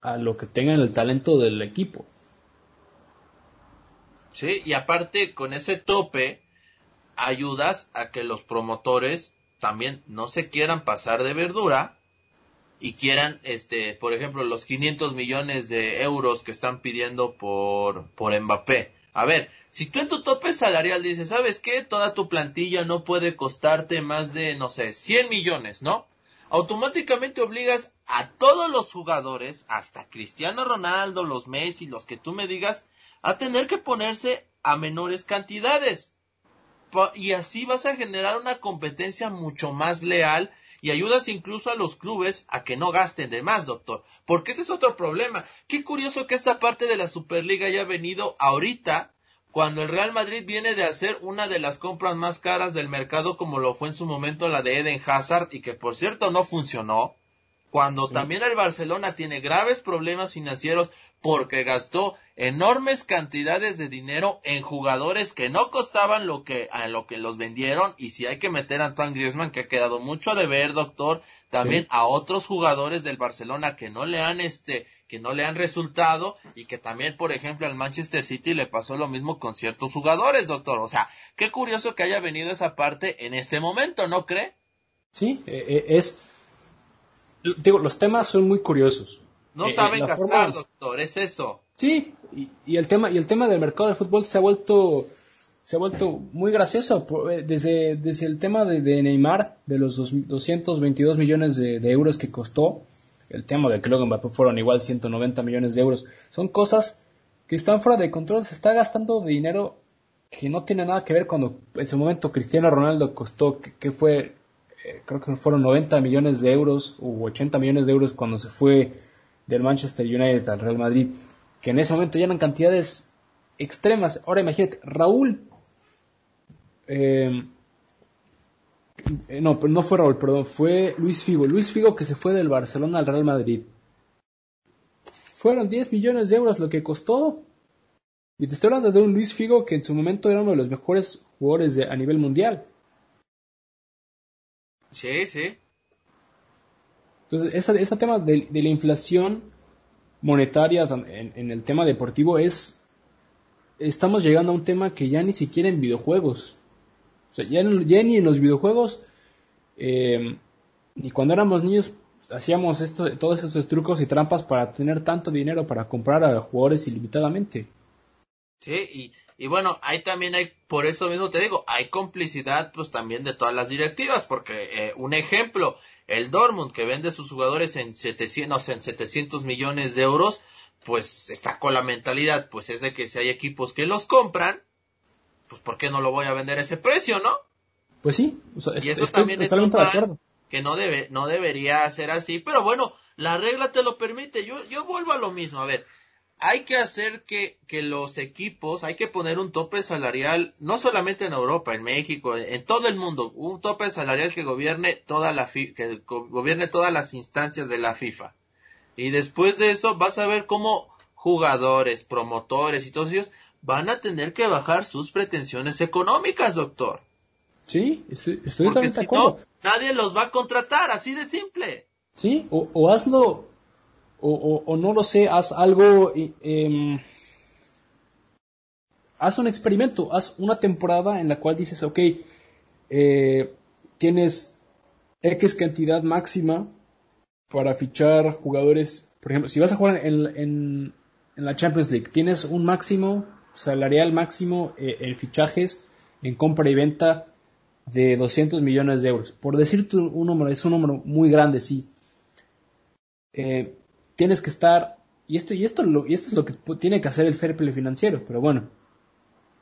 a lo que tengan el talento del equipo. Sí, y aparte con ese tope ayudas a que los promotores también no se quieran pasar de verdura y quieran, este, por ejemplo, los 500 millones de euros que están pidiendo por, por Mbappé. A ver, si tú en tu tope salarial dices, ¿sabes qué? Toda tu plantilla no puede costarte más de, no sé, 100 millones, ¿no? Automáticamente obligas a todos los jugadores, hasta Cristiano Ronaldo, los Messi, los que tú me digas, a tener que ponerse a menores cantidades. Y así vas a generar una competencia mucho más leal y ayudas incluso a los clubes a que no gasten de más, doctor. Porque ese es otro problema. Qué curioso que esta parte de la Superliga haya venido ahorita, cuando el Real Madrid viene de hacer una de las compras más caras del mercado, como lo fue en su momento la de Eden Hazard, y que por cierto no funcionó cuando también el Barcelona tiene graves problemas financieros porque gastó enormes cantidades de dinero en jugadores que no costaban lo que a lo que los vendieron y si hay que meter a Antoine Griezmann que ha quedado mucho de ver, doctor, también a otros jugadores del Barcelona que no le han este que no le han resultado y que también, por ejemplo, al Manchester City le pasó lo mismo con ciertos jugadores, doctor. O sea, qué curioso que haya venido esa parte en este momento, ¿no cree? Sí, e, e, es digo, los temas son muy curiosos. No eh, saben gastar, doctor, es eso. Sí, y, el tema y el tema del mercado del fútbol se ha vuelto se ha vuelto muy gracioso eh, desde, desde el tema de, Neymar de los 222 millones de, euros que costó el tema de que luego Mbappé fueron igual 190 millones de euros son cosas que están fuera de control se está gastando dinero que no tiene nada que ver cuando en su momento Cristiano Ronaldo costó que fue eh, creo que fueron 90 millones de euros u 80 millones de euros cuando se fue del Manchester United al Real Madrid, que en ese momento ya eran cantidades extremas. Ahora imagínate, Raúl, eh, no, no fue Raúl, perdón, fue Luis Figo. Luis Figo que se fue del Barcelona al Real Madrid. Fueron 10 millones de euros lo que costó. Y te estoy hablando de un Luis Figo que en su momento era uno de los mejores jugadores de, a nivel mundial. Sí, sí. Entonces, ese tema de, la inflación monetaria en, el tema deportivo es... Estamos llegando a un tema que ya ni siquiera en videojuegos. O sea, ya, ni en los videojuegos, eh, ni cuando éramos niños, hacíamos esto, todos esos trucos y trampas para tener tanto dinero para comprar a jugadores ilimitadamente. Sí, y, y bueno, ahí también hay, por eso mismo te digo, hay complicidad pues también de todas las directivas, porque eh, un ejemplo, el Dortmund que vende sus jugadores en 700, en 700 millones de euros, pues está con la mentalidad, pues es de que si hay equipos que los compran, pues ¿por qué no lo voy a vender a ese precio, no? Pues sí, y eso también es un que no debe, no debería ser así, pero bueno, la regla te lo permite. Yo, yo vuelvo a lo mismo, a ver, hay que hacer que, que los equipos, hay que poner un tope salarial, no solamente en Europa, en México, en, todo el mundo, un tope salarial que gobierne toda la que gobierne todas las instancias de la FIFA. Y después de eso vas a ver cómo jugadores, promotores y todos ellos van a tener que bajar sus pretensiones económicas, doctor. Sí, estoy, totalmente de acuerdo. nadie los va a contratar, así de simple. Sí, o, o hazlo o, no lo sé, haz algo, eh, haz un experimento, haz una temporada en la cual dices, ok, eh, tienes X cantidad máxima para fichar jugadores, por ejemplo, si vas a jugar en, en, la Champions League, tienes un máximo salarial máximo eh, en fichajes, en compra y venta de 200 millones de euros. Por decirte un número, es un número muy grande, sí. Eh, tienes que estar, y esto, y esto, y esto es lo que tiene que hacer el fair play financiero, pero bueno,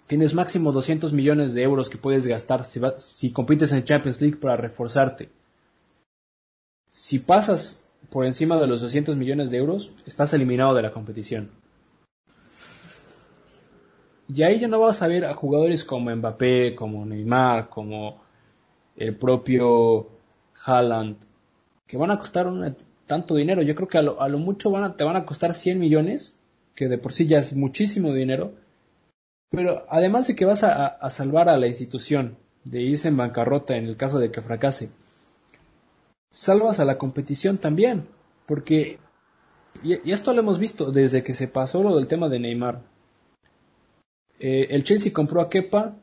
tienes máximo 200 millones de euros que puedes gastar si, compites en Champions League para reforzarte. Si pasas por encima de los 200 millones de euros, estás eliminado de la competición. Y ahí ya no vas a ver a jugadores como Mbappé, como Neymar, como el propio Haaland, que van a costar una, tanto dinero. Yo creo que a lo, a lo mucho van a, te van a costar 100 millones, que de por sí ya es muchísimo dinero. Pero además de que vas a, salvar a la institución de irse en bancarrota en el caso de que fracase, salvas a la competición también. Porque, y, esto lo hemos visto desde que se pasó lo del tema de Neymar. Eh, el Chelsea compró a Kepa,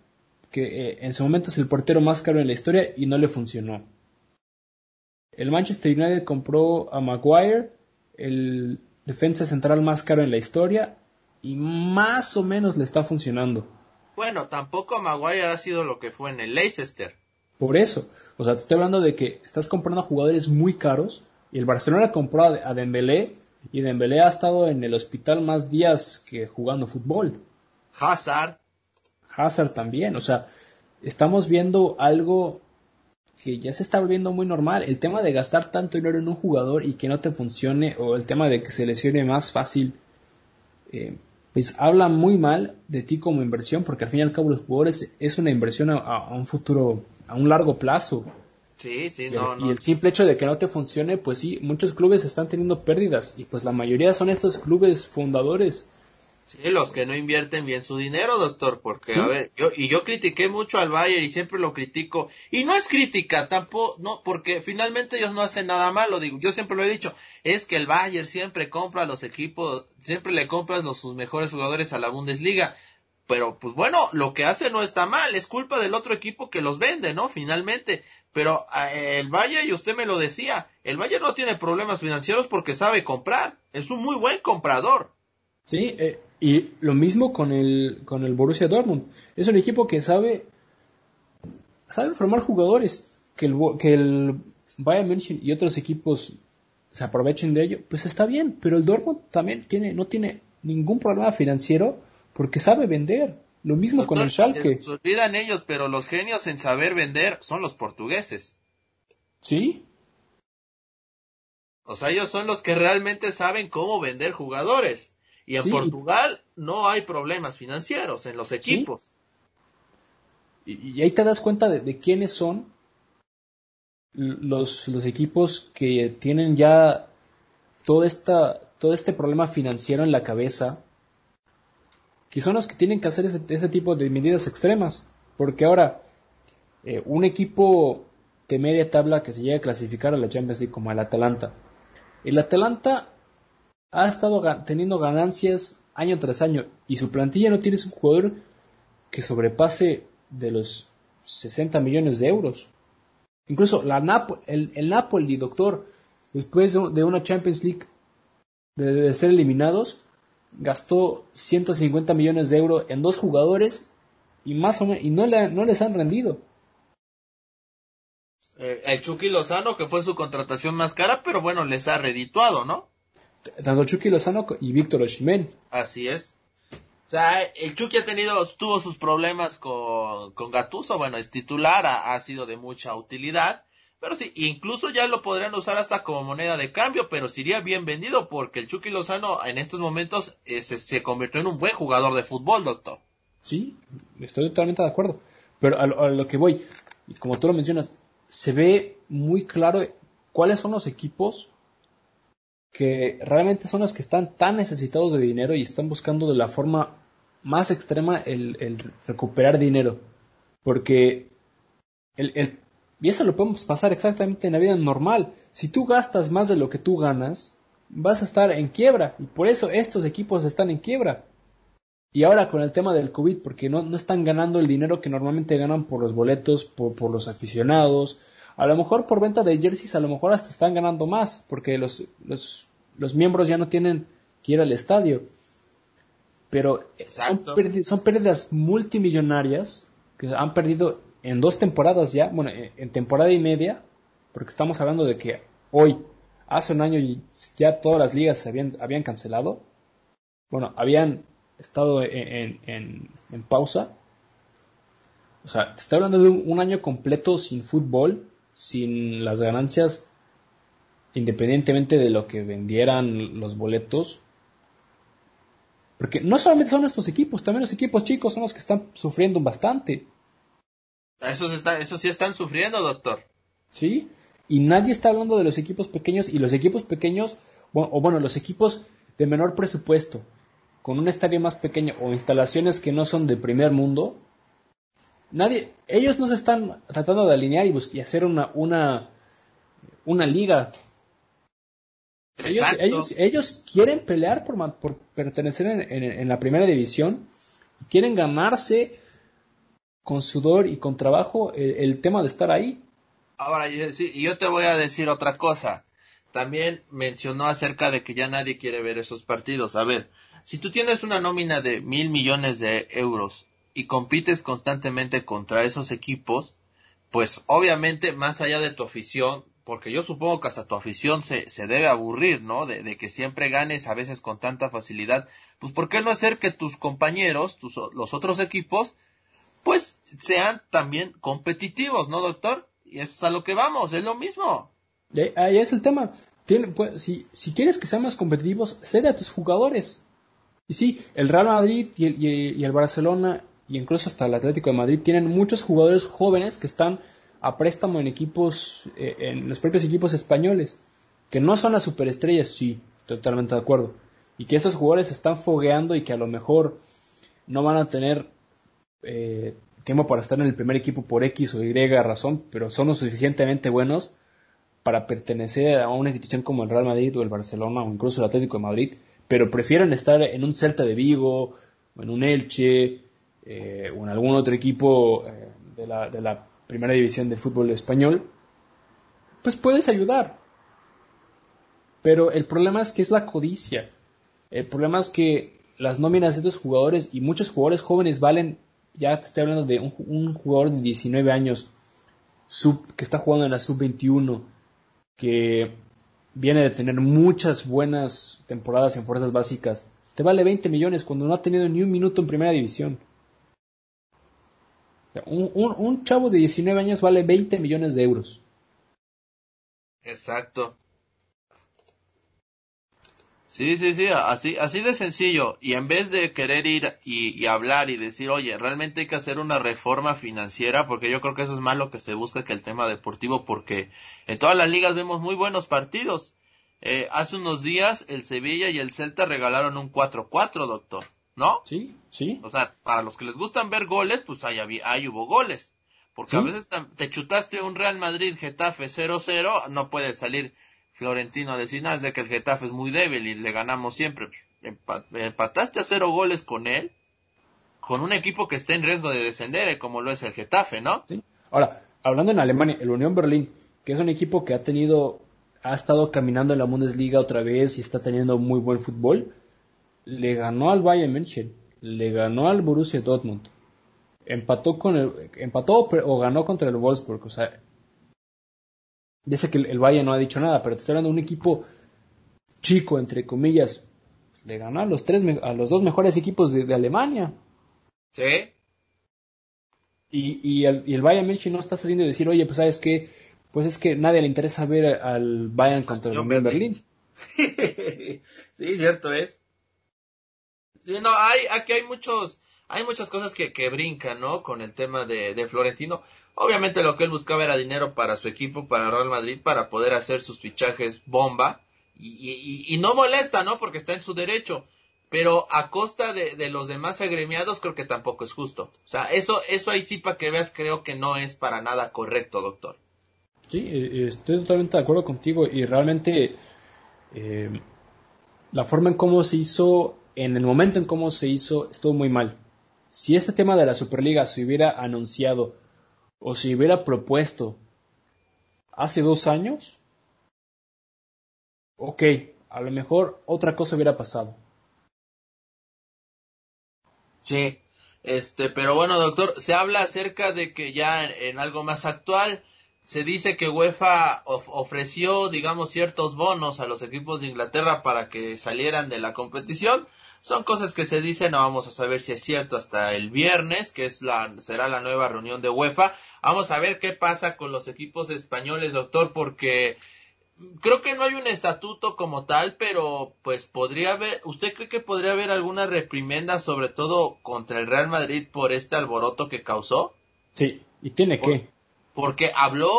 que eh, en su momento es el portero más caro en la historia, y no le funcionó. El Manchester United compró a Maguire, el defensa central más caro en la historia, y más o menos le está funcionando. Bueno, tampoco Maguire ha sido lo que fue en el Leicester. Por eso, o sea, te estoy hablando de que estás comprando a jugadores muy caros, y el Barcelona compró a Dembélé, y Dembélé ha estado en el hospital más días que jugando fútbol. Hazard. Hazard también, o sea, estamos viendo algo que ya se está volviendo muy normal. El tema de gastar tanto dinero en un jugador y que no te funcione, o el tema de que se lesione más fácil, eh, pues habla muy mal de ti como inversión, porque al fin y al cabo los jugadores es una inversión a, un futuro, a un largo plazo. Sí, sí, y, y el simple hecho de que no te funcione, pues sí, muchos clubes están teniendo pérdidas, y pues la mayoría son estos clubes fundadores Sí, los que no invierten bien su dinero, doctor, porque, a ver, yo, y yo critiqué mucho al Bayern y siempre lo critico, y no es crítica tampoco, no, porque finalmente ellos no hacen nada malo, digo, yo siempre lo he dicho, es que el Bayern siempre compra a los equipos, siempre le compran los, sus mejores jugadores a la Bundesliga, pero pues bueno, lo que hace no está mal, es culpa del otro equipo que los vende, ¿no? Finalmente, pero eh, el Bayern, y usted me lo decía, el Bayern no tiene problemas financieros porque sabe comprar, es un muy buen comprador. Sí, eh, y lo mismo con el, con el Borussia Dortmund. Es un equipo que sabe, sabe formar jugadores. Que el, que el Bayern München y otros equipos se aprovechen de ello, pues está bien. Pero el Dortmund también tiene, no tiene ningún problema financiero porque sabe vender. Lo mismo con el Schalke. Se, olvidan ellos, pero los genios en saber vender son los portugueses. Sí. O sea, ellos son los que realmente saben cómo vender jugadores. Y en Portugal no hay problemas financieros en los equipos. Y, ahí te das cuenta de, quiénes son los, los equipos que tienen ya todo, esta, todo este problema financiero en la cabeza, que son los que tienen que hacer ese, tipo de medidas extremas. Porque ahora, eh, un equipo de media tabla que se llega a clasificar a la Champions League como el Atalanta. El Atalanta ha estado teniendo ganancias año tras año y su plantilla no tiene un jugador que sobrepase de los 60 millones de euros. Incluso la el, Napoli, doctor, después de una Champions League de, ser eliminados, gastó 150 millones de euros en dos jugadores y más o menos, y no, le, les han rendido. Eh, el Chucky Lozano, que fue su contratación más cara, pero bueno, les ha redituado, ¿no? Tanto Chucky Lozano y Víctor Oshimen. Así es. O sea, el Chucky ha tenido, tuvo sus problemas con, con Gatuso, bueno, es titular, ha, sido de mucha utilidad, pero sí, incluso ya lo podrían usar hasta como moneda de cambio, pero sería bien vendido porque el Chucky Lozano en estos momentos eh, se, convirtió en un buen jugador de fútbol, doctor. Sí, estoy totalmente de acuerdo. Pero a lo, que voy, y como tú lo mencionas, se ve muy claro cuáles son los equipos que realmente son los que están tan necesitados de dinero y están buscando de la forma más extrema el, recuperar dinero. Porque el, y eso lo podemos pasar exactamente en la vida normal. Si tú gastas más de lo que tú ganas, vas a estar en quiebra. Y por eso estos equipos están en quiebra. Y ahora con el tema del COVID, porque no, no están ganando el dinero que normalmente ganan por los boletos, por, por los aficionados, a lo mejor por venta de jerseys, a lo mejor hasta están ganando más, porque los, los, los miembros ya no tienen que ir al estadio. Pero son, son, pérdidas multimillonarias que han perdido en dos temporadas ya, bueno, en temporada y media, porque estamos hablando de que hoy, hace un año ya todas las ligas se habían, habían cancelado. Bueno, habían estado en, en, en pausa. O sea, te estoy hablando de un, año completo sin fútbol, sin las ganancias, independientemente de lo que vendieran los boletos. Porque no solamente son estos equipos, también los equipos chicos son los que están sufriendo bastante. Esos, está, esos sí están sufriendo, doctor. Sí, y nadie está hablando de los equipos pequeños y los equipos pequeños, o bueno, los equipos de menor presupuesto, con un estadio más pequeño o instalaciones que no son de primer mundo, nadie, ellos no se están tratando de alinear y, hacer una, una, una liga. Ellos, ellos, quieren pelear por, por pertenecer en, la primera división y quieren ganarse con sudor y con trabajo el, tema de estar ahí. Ahora, y yo te voy a decir otra cosa. También mencionó acerca de que ya nadie quiere ver esos partidos. A ver, si tú tienes una nómina de mil millones de euros y compites constantemente contra esos equipos, pues obviamente más allá de tu afición, porque yo supongo que hasta tu afición se, se debe aburrir, ¿no? De, que siempre ganes a veces con tanta facilidad, pues ¿por qué no hacer que tus compañeros, tus, los otros equipos, pues sean también competitivos, ¿no, doctor? Y eso es a lo que vamos, es lo mismo. Ahí es el tema. pues, si, si quieres que sean más competitivos, cede a tus jugadores. Y sí, el Real Madrid y el, Barcelona y incluso hasta el Atlético de Madrid tienen muchos jugadores jóvenes que están a préstamo en equipos, eh, en los propios equipos españoles, que no son las superestrellas, sí, totalmente de acuerdo, y que estos jugadores están fogueando y que a lo mejor no van a tener eh, tiempo para estar en el primer equipo por X o Y razón, pero son lo suficientemente buenos para pertenecer a una institución como el Real Madrid o el Barcelona o incluso el Atlético de Madrid pero prefieren estar en un Celta de Vigo, o en un Elche, eh, o en algún otro equipo eh, de, la, de la primera división de fútbol español, pues puedes ayudar. Pero el problema es que es la codicia. El problema es que las nóminas de estos jugadores y muchos jugadores jóvenes valen, ya te estoy hablando de un, un jugador de 19 años sub, que está jugando en la sub-21, que viene de tener muchas buenas temporadas en fuerzas básicas, te vale 20 millones cuando no ha tenido ni un minuto en primera división. Un, chavo de 19 años vale 20 millones de euros. Exacto. Sí, sí, sí, así, así de sencillo. Y en vez de querer ir y, hablar y decir, oye, realmente hay que hacer una reforma financiera, porque yo creo que eso es más lo que se busca que el tema deportivo, porque en todas las ligas vemos muy buenos partidos. Eh, hace unos días el Sevilla y el Celta regalaron un 4-4, doctor, ¿no? Sí, sí. O sea, para los que les gustan ver goles, pues ahí, ahí hubo goles. Porque a veces te chutaste un Real Madrid Getafe 0-0, no puede salir Florentino a decir, es de que el Getafe es muy débil y le ganamos siempre. empataste a cero goles con él, con un equipo que está en riesgo de descender, eh, como lo es el Getafe, ¿no? Sí. Ahora, hablando en Alemania, el Unión Berlín, que es un equipo que ha tenido, ha estado caminando en la Bundesliga otra vez y está teniendo muy buen fútbol, le ganó al Bayern München, le ganó al Borussia Dortmund, empató con el, empató o ganó contra el Wolfsburg, o sea, Dice que el, Valle no ha dicho nada, pero te estoy hablando de un equipo chico, entre comillas, de ganar a los, tres, a los dos mejores equipos de, Alemania. Sí. Y, y, el, y el Bayern München no está saliendo a decir, oye, pues sabes que, pues es que nadie le interesa ver al Bayern contra el Berlín. sí, cierto es. No, hay, aquí hay muchos, hay muchas cosas que, que brincan, ¿no? Con el tema de, de Florentino. Obviamente lo que él buscaba era dinero para su equipo, para Real Madrid, para poder hacer sus fichajes bomba. Y, y, no molesta, ¿no? Porque está en su derecho. Pero a costa de, de, los demás agremiados creo que tampoco es justo. O sea, eso, eso ahí sí para que veas creo que no es para nada correcto, doctor. Sí, eh, estoy totalmente de acuerdo contigo y realmente eh, la forma en cómo se hizo, en el momento en cómo se hizo, estuvo muy mal. Si este tema de la Superliga se hubiera anunciado o si hubiera propuesto hace dos años, ok, a lo mejor otra cosa hubiera pasado. Sí, este, pero bueno, doctor, se habla acerca de que ya en, algo más actual se dice que UEFA ofreció, digamos, ciertos bonos a los equipos de Inglaterra para que salieran de la competición son cosas que se dicen, no vamos a saber si es cierto hasta el viernes, que es la, será la nueva reunión de UEFA. Vamos a ver qué pasa con los equipos españoles, doctor, porque creo que no hay un estatuto como tal, pero pues podría haber, ¿usted cree que podría haber alguna reprimenda, sobre todo contra el Real Madrid por este alboroto que causó? Sí, y tiene que. Porque habló,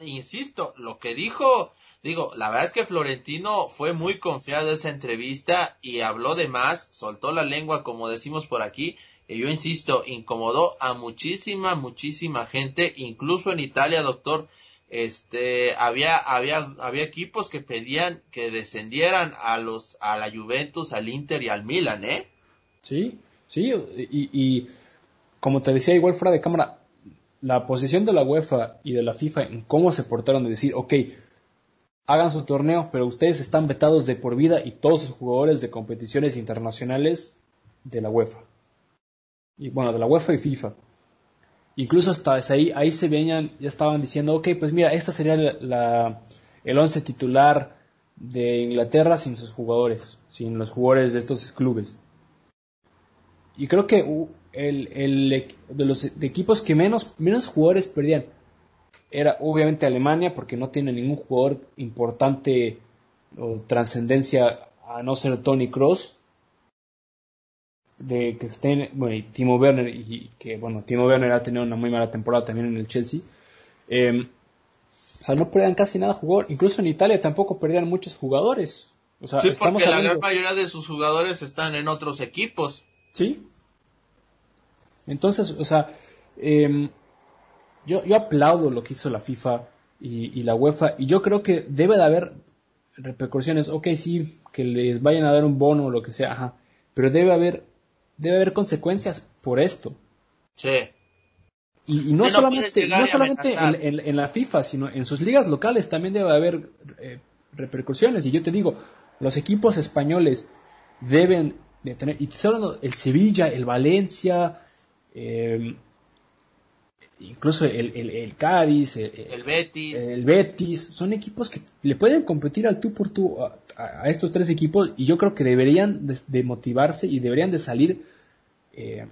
insisto, lo que dijo Digo, la verdad es que Florentino fue muy confiado en esa entrevista y habló de más, soltó la lengua como decimos por aquí, y yo insisto, incomodó a muchísima, muchísima gente, incluso en Italia, doctor, este, había, había, había equipos que pedían que descendieran a los, a la Juventus, al Inter y al Milan, ¿eh? Sí, sí, y, y como te decía igual fuera de cámara, la posición de la UEFA y de la FIFA en cómo se portaron de decir, ok, hagan su torneo, pero ustedes están vetados de por vida y todos sus jugadores de competiciones internacionales de la UEFA. Y bueno, de la UEFA y FIFA. Incluso hasta ahí, ahí se veían, ya estaban diciendo, ok, pues mira, esta sería el once titular de Inglaterra sin sus jugadores, sin los jugadores de estos clubes. Y creo que el, el de los equipos que menos, menos jugadores perdían era obviamente Alemania porque no tiene ningún jugador importante o trascendencia a no ser Tony Cross de que estén bueno y Timo Werner y que bueno Timo Werner ha tenido una muy mala temporada también en el Chelsea. Em, o sea no perdían casi nada jugador. Incluso en Italia tampoco perdían muchos jugadores. O sea, sí porque la gran mayoría de sus jugadores están en otros equipos. Sí. Entonces o sea eh, yo, yo aplaudo lo que hizo la FIFA y, la UEFA y yo creo que debe de haber repercusiones, ok, sí, que les vayan a dar un bono o lo que sea, ajá, pero debe haber, debe haber consecuencias por esto. Sí. Y, no, solamente, no solamente en, la FIFA, sino en sus ligas locales también debe haber eh, repercusiones. Y yo te digo, los equipos españoles deben de tener, y estoy hablando, el Sevilla, el Valencia, eh, incluso el, el, Cádiz, el, Betis. el Betis, son equipos que le pueden competir al tú por tú a, estos tres equipos y yo creo que deberían de, motivarse y deberían de salir eh,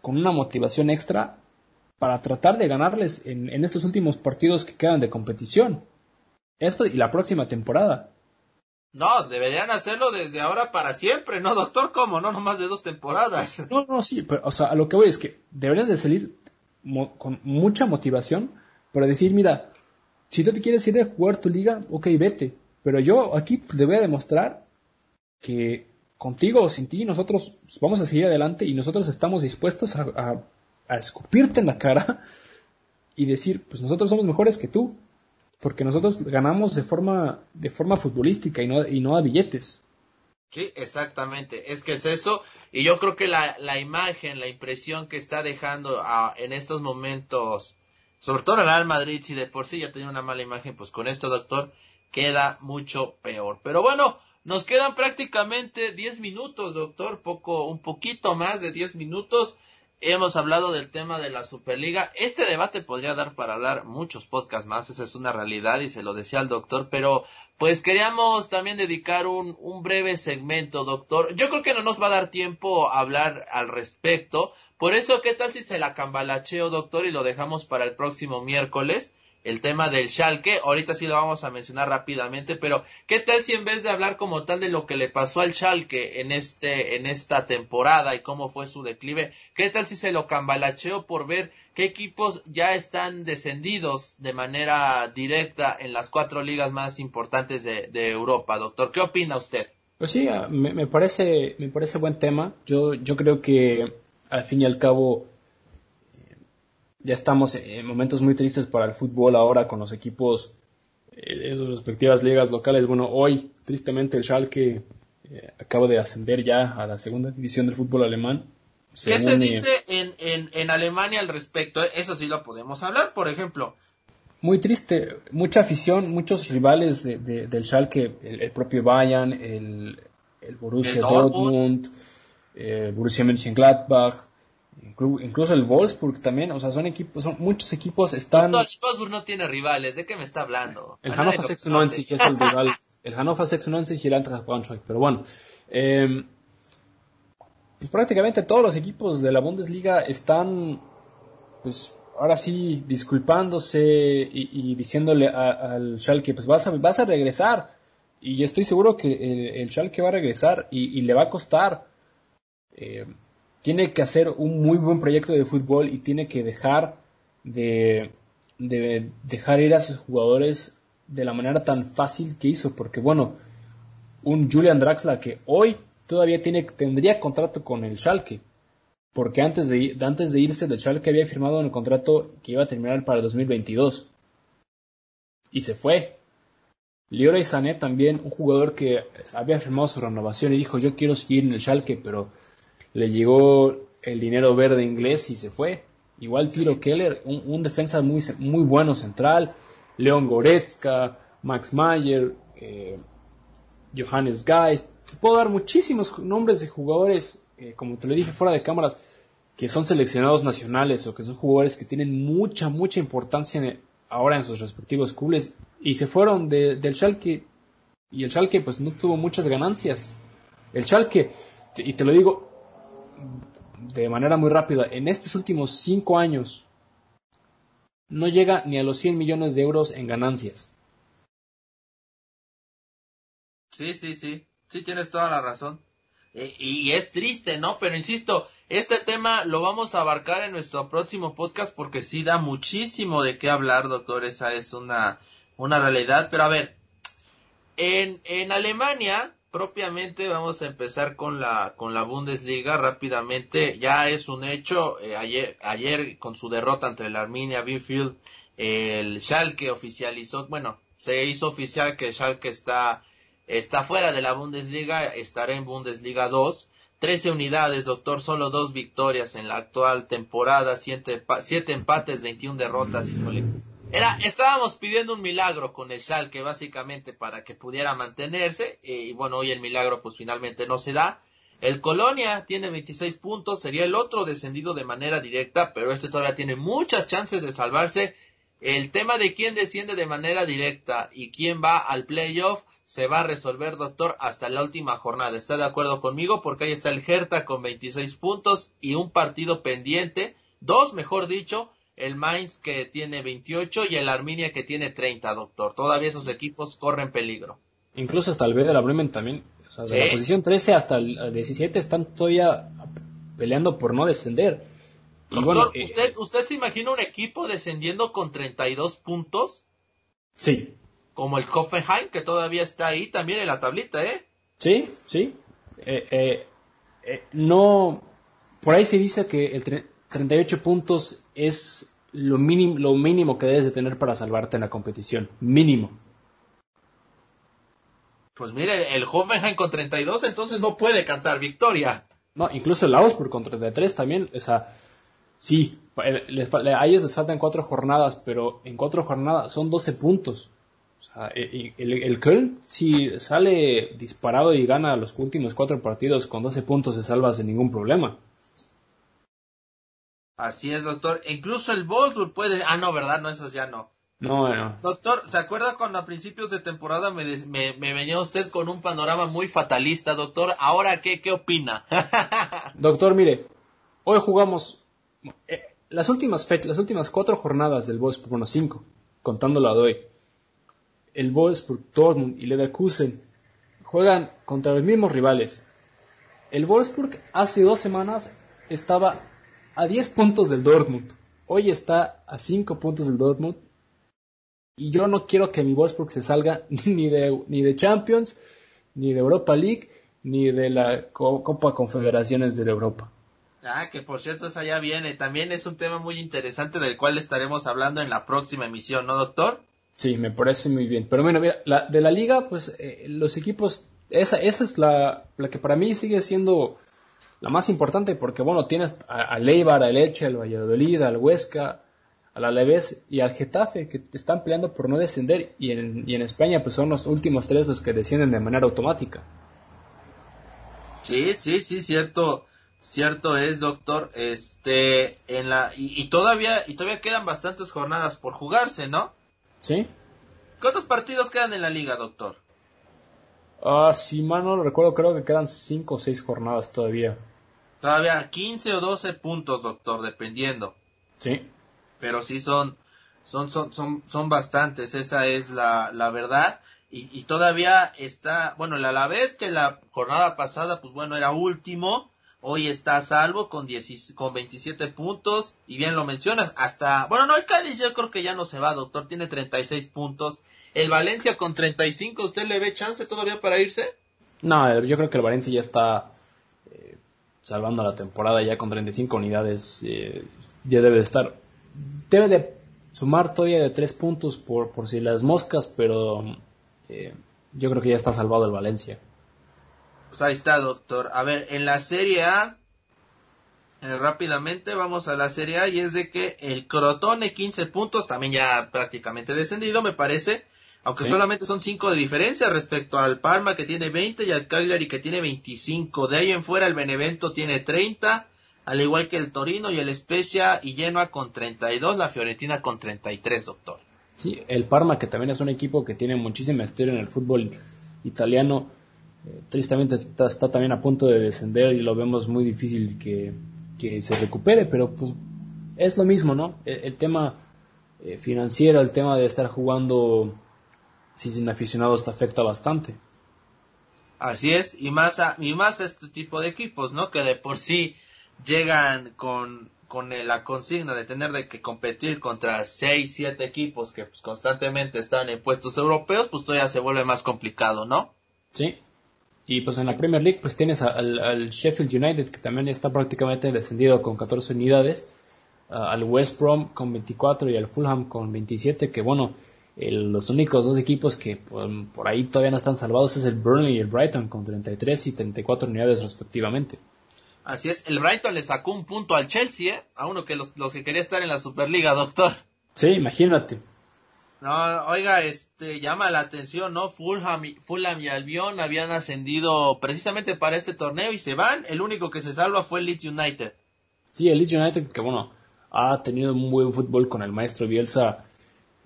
con una motivación extra para tratar de ganarles en, en, estos últimos partidos que quedan de competición. Esto y la próxima temporada. No, deberían hacerlo desde ahora para siempre, ¿no, doctor? ¿Cómo? No, nomás de dos temporadas. No, no, sí, pero, o sea, a lo que voy es que deberías de salir con mucha motivación para decir, mira, si tú te quieres ir a jugar tu liga, ok, vete. Pero yo aquí te voy a demostrar que contigo o sin ti nosotros vamos a seguir adelante y nosotros estamos dispuestos a, a escupirte en la cara y decir, pues nosotros somos mejores que tú porque nosotros ganamos de forma, de forma futbolística y no, y no a billetes. Sí, exactamente. Es que es eso. Y yo creo que la, la imagen, la impresión que está dejando en estos momentos, sobre todo el Real Madrid, si de por sí ya tenía una mala imagen, pues con esto, doctor, queda mucho peor. Pero bueno, nos quedan prácticamente 10 minutos, doctor, poco, un poquito más de 10 minutos. Hemos hablado del tema de la Superliga. Este debate podría dar para hablar muchos podcasts más, esa es una realidad y se lo decía al doctor, pero pues queríamos también dedicar un, un breve segmento, doctor. Yo creo que no nos va a dar tiempo a hablar al respecto. Por eso, ¿qué tal si se la cambalacheo, doctor, y lo dejamos para el próximo miércoles? El tema del Schalke, ahorita sí lo vamos a mencionar rápidamente, pero ¿qué tal si en vez de hablar como tal de lo que le pasó al Schalke en este en esta temporada y cómo fue su declive, qué tal si se lo cambalacheó por ver qué equipos ya están descendidos de manera directa en las cuatro ligas más importantes de, Europa, doctor? ¿Qué opina usted? Pues sí, ah, me, me, parece me parece buen tema. Yo yo creo que al fin y al cabo ya estamos en momentos muy tristes para el fútbol ahora con los equipos eh, de sus respectivas ligas locales. Bueno, hoy tristemente el Schalke eh, acaba de ascender ya a la segunda división del fútbol alemán. ¿Qué se dice en, en, en, Alemania al respecto? Eso sí lo podemos hablar, por ejemplo. Muy triste, mucha afición, muchos rivales de, del Schalke, el, propio Bayern, el, el Borussia Dortmund, el Borussia Mönchengladbach, Incluso el Wolfsburg también, o sea, son equipos, son muchos equipos están. No, el Wolfsburg no tiene rivales, ¿de qué me está hablando? El Hannover 96 es el rival, el Hannover 96 y el Eintracht Braunschweig, pero bueno, eh, pues prácticamente todos los equipos de la Bundesliga están, pues ahora sí, disculpándose y, diciéndole al Schalke, pues vas a, vas a regresar. Y estoy seguro que el, el Schalke va a regresar y, y le va a costar. Eh, tiene que hacer un muy buen proyecto de fútbol y tiene que dejar de, dejar ir a sus jugadores de la manera tan fácil que hizo, porque bueno, un Julian Draxler que hoy todavía tiene, tendría contrato con el Schalke, porque antes de, antes de irse del Schalke había firmado un contrato que iba a terminar para el 2022 y se fue. Leroy Sané también, un jugador que había firmado su renovación y dijo yo quiero seguir en el Schalke, pero le llegó el dinero verde inglés y se fue. Igual Tiro Keller, un, defensa muy, muy bueno central, Leon Goretzka, Max Mayer, eh, Johannes Geist. Te puedo dar muchísimos nombres de jugadores, eh, como te lo dije fuera de cámaras, que son seleccionados nacionales o que son jugadores que tienen mucha, mucha importancia ahora en sus respectivos clubes y se fueron del Schalke y el Schalke pues no tuvo muchas ganancias. El Schalke, y te lo digo, de manera muy rápida, en estos últimos cinco años no llega ni a los 100 millones de euros en ganancias. Sí, sí, sí, sí tienes toda la razón. E, y es triste, ¿no? Pero insisto, este tema lo vamos a abarcar en nuestro próximo podcast porque sí da muchísimo de qué hablar, doctor. Esa es una, una realidad. Pero a ver, en, en Alemania propiamente vamos a empezar con la con la Bundesliga rápidamente. Ya es un hecho eh, ayer ayer con su derrota entre el Arminia Bielefeld el Schalke oficializó bueno se hizo oficial que Schalke está está fuera de la Bundesliga estará en Bundesliga 2 13 unidades doctor solo dos victorias en la actual temporada siete, siete empates 21 derrotas híjole era, estábamos pidiendo un milagro con el Schalke básicamente para que pudiera mantenerse eh, y bueno, hoy el milagro pues finalmente no se da. El Colonia tiene 26 puntos, sería el otro descendido de manera directa, pero este todavía tiene muchas chances de salvarse. El tema de quién desciende de manera directa y quién va al playoff se va a resolver, doctor, hasta la última jornada. ¿Está de acuerdo conmigo? Porque ahí está el Hertha con 26 puntos y un partido pendiente, dos mejor dicho, el Mainz que tiene 28 y el Arminia que tiene 30, doctor. Todavía esos equipos corren peligro. Incluso hasta el B de la Bremen también. O sea, de la posición 13 hasta el 17 están todavía peleando por no descender. Doctor, eh, ¿usted, ¿usted se imagina un equipo descendiendo con 32 puntos? Sí. Como el Hoffenheim, que todavía está ahí también en la tablita, ¿eh? Sí, sí. Eh, eh, no. Por ahí se dice que el 38 puntos es lo mínimo, lo mínimo que debes de tener para salvarte en la competición. Mínimo. Pues mire, el Hoffenheim con 32 entonces no puede cantar victoria. No, incluso el Augsburg con 33 también, o sea, sí, a ellos les faltan cuatro jornadas, pero en cuatro jornadas son 12 puntos. O sea, e, el, el Köln, si sale disparado y gana los últimos cuatro partidos con 12 puntos, se salva sin ningún problema. Así es, doctor. Incluso el Wolfsburg puede. Ah, no, ¿verdad? No, esos ya no. No, no. Doctor, ¿se acuerda cuando a principios de temporada me, me, venía usted con un panorama muy fatalista, doctor? ¿Ahora qué, qué opina? doctor, mire, hoy jugamos eh, las últimas las últimas cuatro jornadas del Wolfsburg, bueno, cinco, contándolo a hoy. El Wolfsburg, Dortmund y Leverkusen juegan contra los mismos rivales. El Wolfsburg hace dos semanas estaba a 10 puntos del Dortmund. Hoy está a 5 puntos del Dortmund. Y yo no quiero que mi Wolfsburg se salga ni de, ni de Champions, ni de Europa League, ni de la Copa Confederaciones de Europa. Ah, que por cierto, esa ya viene. También es un tema muy interesante del cual estaremos hablando en la próxima emisión, ¿no, doctor? Sí, me parece muy bien. Pero bueno, mira, la, de la liga, pues eh, los equipos, esa, esa es la, la que para mí sigue siendo la más importante porque, bueno, tienes al Eibar, al Elche, al Valladolid, al Huesca, al Alavés y al Getafe que están peleando por no descender y en, y en España pues son los últimos tres los que descienden de manera automática. Sí, sí, sí, cierto, cierto es, doctor. Este, en la y, y, todavía y todavía quedan bastantes jornadas por jugarse, ¿no? Sí. ¿Cuántos partidos quedan en la liga, doctor? Ah, si mal no lo recuerdo, creo que quedan cinco o seis jornadas todavía. Todavía 15 o 12 puntos, doctor, dependiendo. Sí. Pero sí son, son, son, son, son bastantes, esa es la, la verdad. Y, y, todavía está, bueno, a la vez que la jornada pasada, pues bueno, era último, hoy está a salvo con, 10, con 27 puntos, y bien lo mencionas, hasta, bueno, no, el Cádiz yo creo que ya no se va, doctor, tiene 36 puntos. El Valencia con 35, ¿usted le ve chance todavía para irse? No, yo creo que el Valencia ya está salvando la temporada ya con 35 unidades, eh, ya debe de estar. Debe de sumar todavía de 3 puntos por, por si las moscas, pero eh, yo creo que ya está salvado el Valencia. Pues ahí está, doctor. A ver, en la Serie A, eh, rápidamente vamos a la Serie A y es de que el Crotone 15 puntos, también ya prácticamente descendido, me parece. Aunque solamente son 5 de diferencia respecto al Parma que tiene 20 y al Cagliari que tiene 25. De ahí en fuera el Benevento tiene 30, al igual que el Torino y el Spezia y Genoa con 32, la Fiorentina con 33, doctor. Sí, el Parma que también es un equipo que tiene muchísima historia en el fútbol italiano, eh, tristemente está, también a punto de descender y lo vemos muy difícil que, se recupere, pero pues es lo mismo, ¿no? El, tema eh, financiero, el tema de estar jugando si sin aficionados te afecta bastante. Así es, y más a, y más este tipo de equipos, ¿no? Que de por sí llegan con, con la consigna de tener de que competir contra 6, 7 equipos que pues, constantemente están en puestos europeos, pues todavía se vuelve más complicado, ¿no? Sí. Y pues en la Premier League pues tienes al, al Sheffield United que también está prácticamente descendido con 14 unidades, al West Brom con 24 y al Fulham con 27 que bueno, los únicos dos equipos que por, ahí todavía no están salvados es el Burnley y el Brighton con 33 y 34 unidades respectivamente. Así es, el Brighton le sacó un punto al Chelsea, ¿eh? A uno que los, que quería estar en la Superliga, doctor. Sí, imagínate. No, oiga, este, llama la atención, ¿no? Fulham y, Fulham y Albion habían ascendido precisamente para este torneo y se van. El único que se salva fue el Leeds United. Sí, el Leeds United que, bueno, ha tenido un buen fútbol con el maestro Bielsa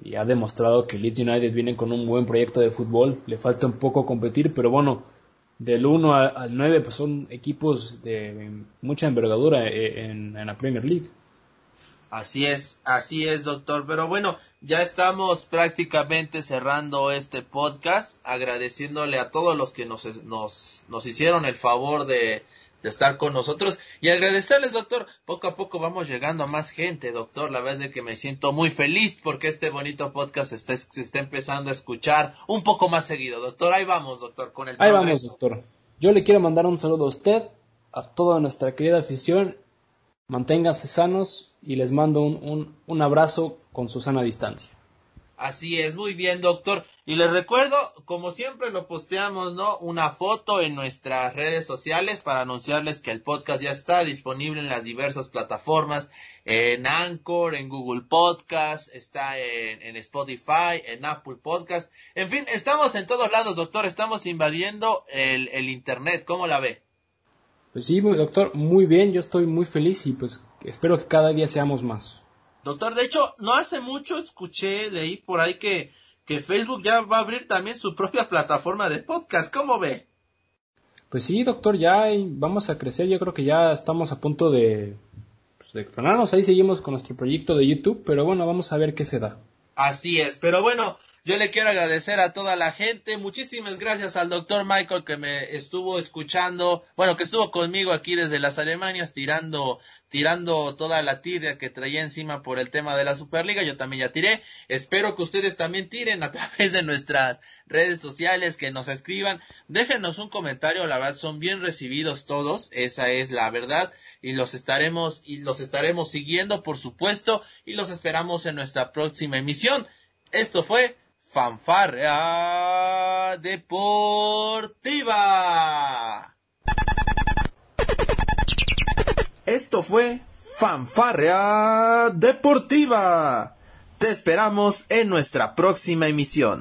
y ha demostrado que Leeds United viene con un buen proyecto de fútbol. Le falta un poco competir, pero bueno, del 1 al 9 pues son equipos de mucha envergadura eh, en, la Premier League. Así es, así es, doctor. Pero bueno, ya estamos prácticamente cerrando este podcast, agradeciéndole a todos los que nos, nos, nos hicieron el favor de, de estar con nosotros y agradecerles, doctor. Poco a poco vamos llegando a más gente, doctor. La verdad es que me siento muy feliz porque este bonito podcast está, se está empezando a escuchar un poco más seguido, doctor. Ahí vamos, doctor, con el Ahí vamos, doctor. Yo le quiero mandar un saludo a usted, a toda nuestra querida afición. Manténganse sanos y les mando un, un, un abrazo con su sana distancia. Así es, muy bien, doctor. Y les recuerdo, como siempre lo posteamos, ¿no? Una foto en nuestras redes sociales para anunciarles que el podcast ya está disponible en las diversas plataformas, en Anchor, en Google Podcast, está en, Spotify, en Apple Podcast. En fin, estamos en todos lados, doctor. Estamos invadiendo el, el Internet. ¿Cómo la ve? Pues sí, doctor, muy bien. Yo estoy muy feliz y pues espero que cada día seamos más. Doctor, de hecho, no hace mucho escuché, leí por ahí que, que Facebook ya va a abrir también su propia plataforma de podcast. ¿Cómo ve? Pues sí, doctor, ya vamos a crecer. Yo creo que ya estamos a punto de, pues, de explorarnos. Ahí seguimos con nuestro proyecto de YouTube, pero bueno, vamos a ver qué se da. Así es, pero bueno, yo le quiero agradecer a toda la gente. Muchísimas gracias al doctor Michael que me estuvo escuchando, bueno, que estuvo conmigo aquí desde las Alemanias tirando, tirando toda la tira que traía encima por el tema de la Superliga. Yo también ya tiré. Espero que ustedes también tiren a través de nuestras redes sociales, que nos escriban. Déjenos un comentario, la verdad son bien recibidos todos. Esa es la verdad. Y los estaremos, y los estaremos siguiendo, por supuesto, y los esperamos en nuestra próxima emisión. Esto fue Fanfarrea Deportiva. Esto fue Fanfarrea Deportiva. Te esperamos en nuestra próxima emisión.